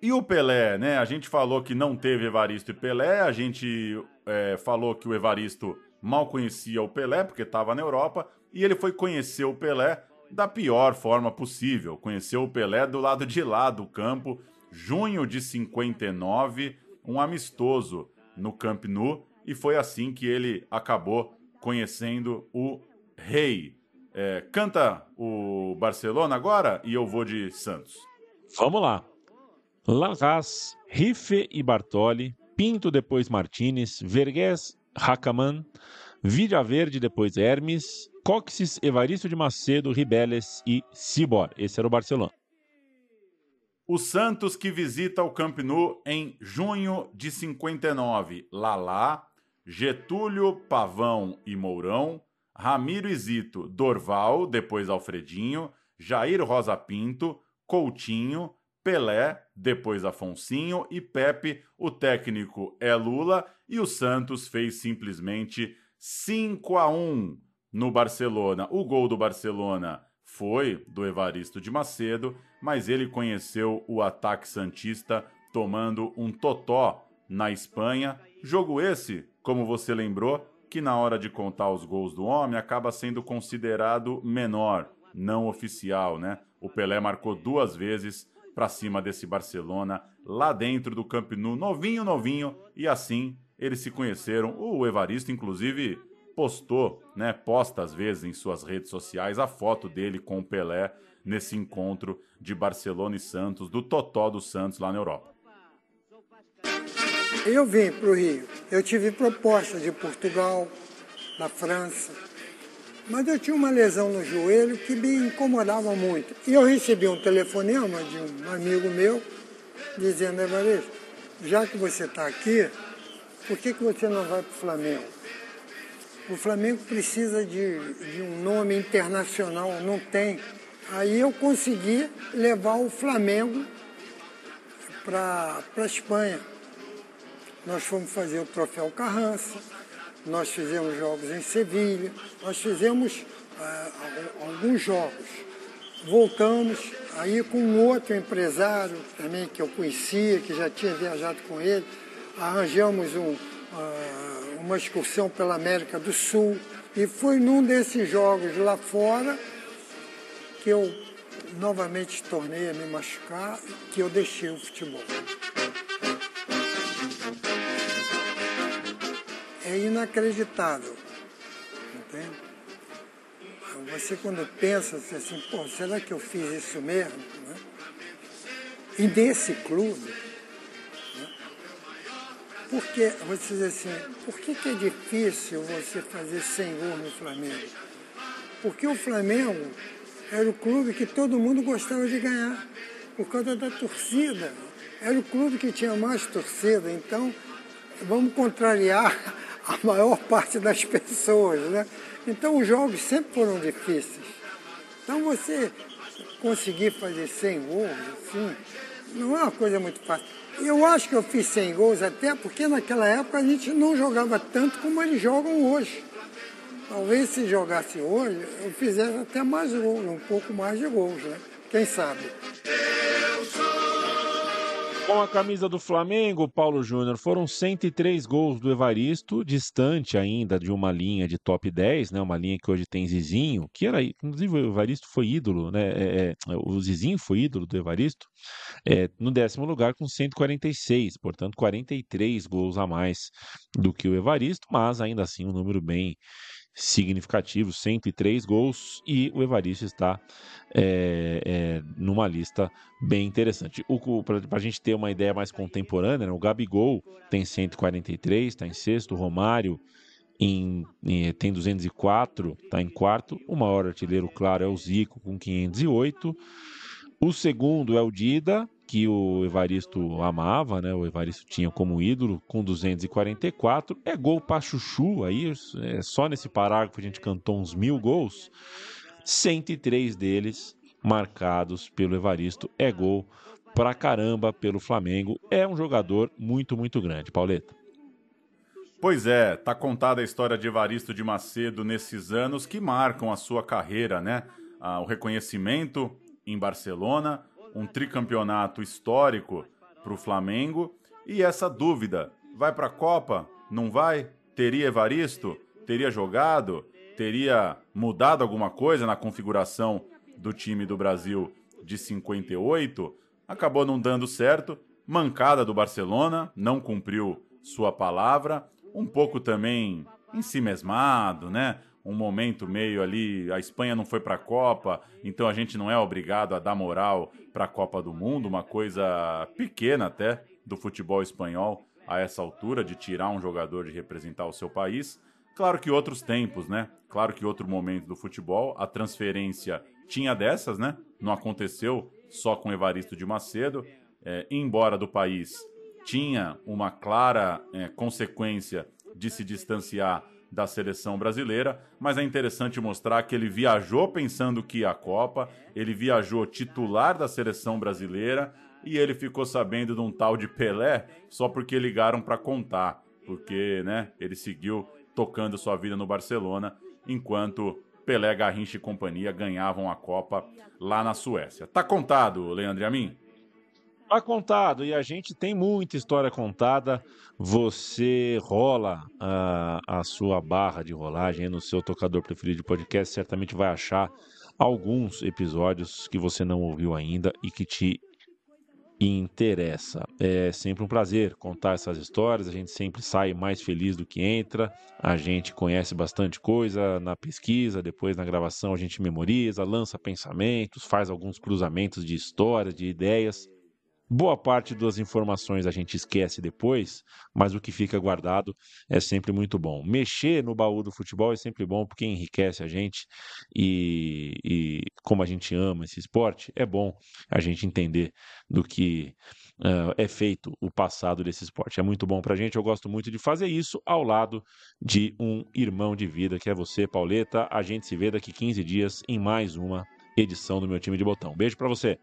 E o Pelé, né? A gente falou que não teve Evaristo e Pelé, a gente é, falou que o Evaristo mal conhecia o Pelé, porque estava na Europa, e ele foi conhecer o Pelé da pior forma possível. Conheceu o Pelé do lado de lá do campo, junho de 59, um amistoso no Camp Nou, e foi assim que ele acabou conhecendo o rei. É, canta o Barcelona agora e eu vou de Santos. Vamos lá. Larraz, Rife e Bartoli, Pinto depois Martinez, Vergues Hakaman, Vira Verde, depois Hermes, Coxis, Evaristo de Macedo, Ribeles e Cibor. Esse era o Barcelona. O Santos que visita o Camp Nou em junho de 59. Lalá, Getúlio, Pavão e Mourão, Ramiro e Zito, Dorval, depois Alfredinho, Jair Rosa Pinto, Coutinho, Pelé, depois Afonsinho e Pepe, o técnico é Lula e o Santos fez simplesmente 5 a 1 no Barcelona. O gol do Barcelona foi do Evaristo de Macedo, mas ele conheceu o ataque santista tomando um totó na Espanha. Jogo esse, como você lembrou, que na hora de contar os gols do homem acaba sendo considerado menor, não oficial, né? O Pelé marcou duas vezes para cima desse Barcelona, lá dentro do Camp Nou, novinho, novinho, e assim eles se conheceram. O Evaristo, inclusive, postou, né, posta às vezes em suas redes sociais a foto dele com o Pelé nesse encontro de Barcelona e Santos, do Totó do Santos lá na Europa. Eu vim para o Rio. Eu tive proposta de Portugal, da França, mas eu tinha uma lesão no joelho que me incomodava muito. E eu recebi um telefonema de um amigo meu dizendo, Evaristo, já que você está aqui, por que, que você não vai para o Flamengo? O Flamengo precisa de, de um nome internacional, não tem. Aí eu consegui levar o Flamengo para a Espanha. Nós fomos fazer o Troféu Carrança, nós fizemos jogos em Sevilha, nós fizemos uh, alguns jogos. Voltamos aí com um outro empresário também que eu conhecia, que já tinha viajado com ele, arranjamos um, uh, uma excursão pela América do Sul e foi num desses jogos lá fora que eu novamente tornei a me machucar, que eu deixei o futebol. É inacreditável, entende? Você quando pensa assim, pô, será que eu fiz isso mesmo? Né? E desse clube, né? porque você diz assim, por que, que é difícil você fazer 100 gols no Flamengo? Porque o Flamengo era o clube que todo mundo gostava de ganhar, por causa da torcida. Era o clube que tinha mais torcida, então vamos contrariar a maior parte das pessoas, né? Então os jogos sempre foram difíceis. Então você conseguir fazer 100 gols, assim, não é uma coisa muito fácil. Eu acho que eu fiz 100 gols até porque naquela época a gente não jogava tanto como eles jogam hoje. Talvez se jogasse hoje, eu fizesse até mais gols, um pouco mais de gols, né? Quem sabe? Com a camisa do Flamengo, Paulo Júnior, foram 103 gols do Evaristo, distante ainda de uma linha de top 10, né? Uma linha que hoje tem Zizinho, que era, inclusive o Evaristo foi ídolo, né? É, é, o Zizinho foi ídolo do Evaristo, é, no décimo lugar com 146, portanto 43 gols a mais do que o Evaristo, mas ainda assim um número bem significativo, 103 gols, e o Evaristo está é, é, numa lista bem interessante. Para a gente ter uma ideia mais contemporânea, né, o Gabigol tem 143, está em sexto, o Romário em, em, tem 204, está em quarto, o maior artilheiro, claro, é o Zico, com 508. O segundo é o Dida, que o Evaristo amava, né? O Evaristo tinha como ídolo, com 244. É gol para Chuchu, aí é só nesse parágrafo a gente cantou uns mil gols. 103 deles marcados pelo Evaristo. É gol pra caramba pelo Flamengo. É um jogador muito, muito grande. Pauleta. Pois é, tá contada a história de Evaristo de Macedo nesses anos que marcam a sua carreira, né? Ah, o reconhecimento em Barcelona, um tricampeonato histórico para o Flamengo e essa dúvida: vai para a Copa? Não vai? Teria Evaristo? Teria jogado? Teria mudado alguma coisa na configuração do time do Brasil de 58? Acabou não dando certo. Mancada do Barcelona, não cumpriu sua palavra. Um pouco também em si mesmado, né? Um momento meio ali, a Espanha não foi para a Copa, então a gente não é obrigado a dar moral para a Copa do Mundo, uma coisa pequena até do futebol espanhol a essa altura de tirar um jogador de representar o seu país. Claro que outros tempos, né? Claro que outro momento do futebol, a transferência tinha dessas, né? Não aconteceu só com Evaristo de Macedo, é, embora do país tinha uma clara é, consequência de se distanciar da seleção brasileira, mas é interessante mostrar que ele viajou pensando que ia à Copa, ele viajou titular da seleção brasileira e ele ficou sabendo de um tal de Pelé só porque ligaram para contar, porque, né, ele seguiu tocando sua vida no Barcelona, enquanto Pelé, Garrincha e companhia ganhavam a Copa lá na Suécia. Tá contado, Leandro Amin? Tá contado e a gente tem muita história contada. Você rola a, a sua barra de rolagem no seu tocador preferido de podcast, certamente vai achar alguns episódios que você não ouviu ainda e que te interessa. É sempre um prazer contar essas histórias. A gente sempre sai mais feliz do que entra. A gente conhece bastante coisa na pesquisa, depois na gravação a gente memoriza, lança pensamentos, faz alguns cruzamentos de histórias, de ideias. Boa parte das informações a gente esquece depois, mas o que fica guardado é sempre muito bom. Mexer no baú do futebol é sempre bom porque enriquece a gente e, e como a gente ama esse esporte, é bom a gente entender do que uh, é feito o passado desse esporte. É muito bom para a gente, eu gosto muito de fazer isso ao lado de um irmão de vida que é você, Pauleta. A gente se vê daqui 15 dias em mais uma edição do meu time de botão. Beijo para você.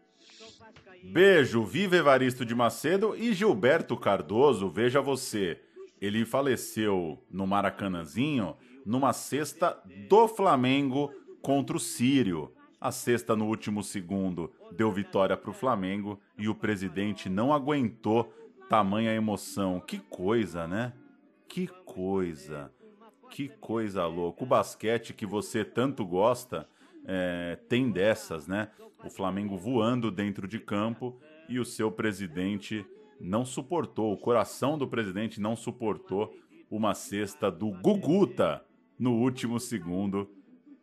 Beijo, viva Evaristo de Macedo e Gilberto Cardoso, veja você. Ele faleceu no Maracanãzinho numa cesta do Flamengo contra o Sírio. A sexta no último segundo deu vitória para o Flamengo e o presidente não aguentou tamanha emoção. Que coisa, né? Que coisa. Que coisa louca. O basquete que você tanto gosta é, tem dessas, né? O Flamengo voando dentro de campo e o seu presidente não suportou, o coração do presidente não suportou uma cesta do Guguta no último segundo.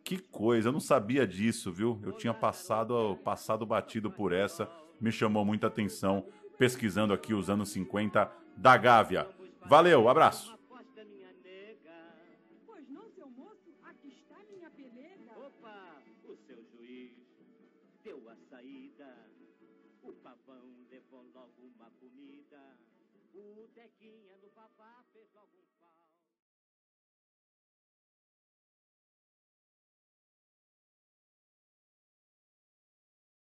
Que coisa, eu não sabia disso, viu? Eu tinha passado, passado batido por essa, me chamou muita atenção pesquisando aqui os anos 50 da Gávea. Valeu, abraço. Levou logo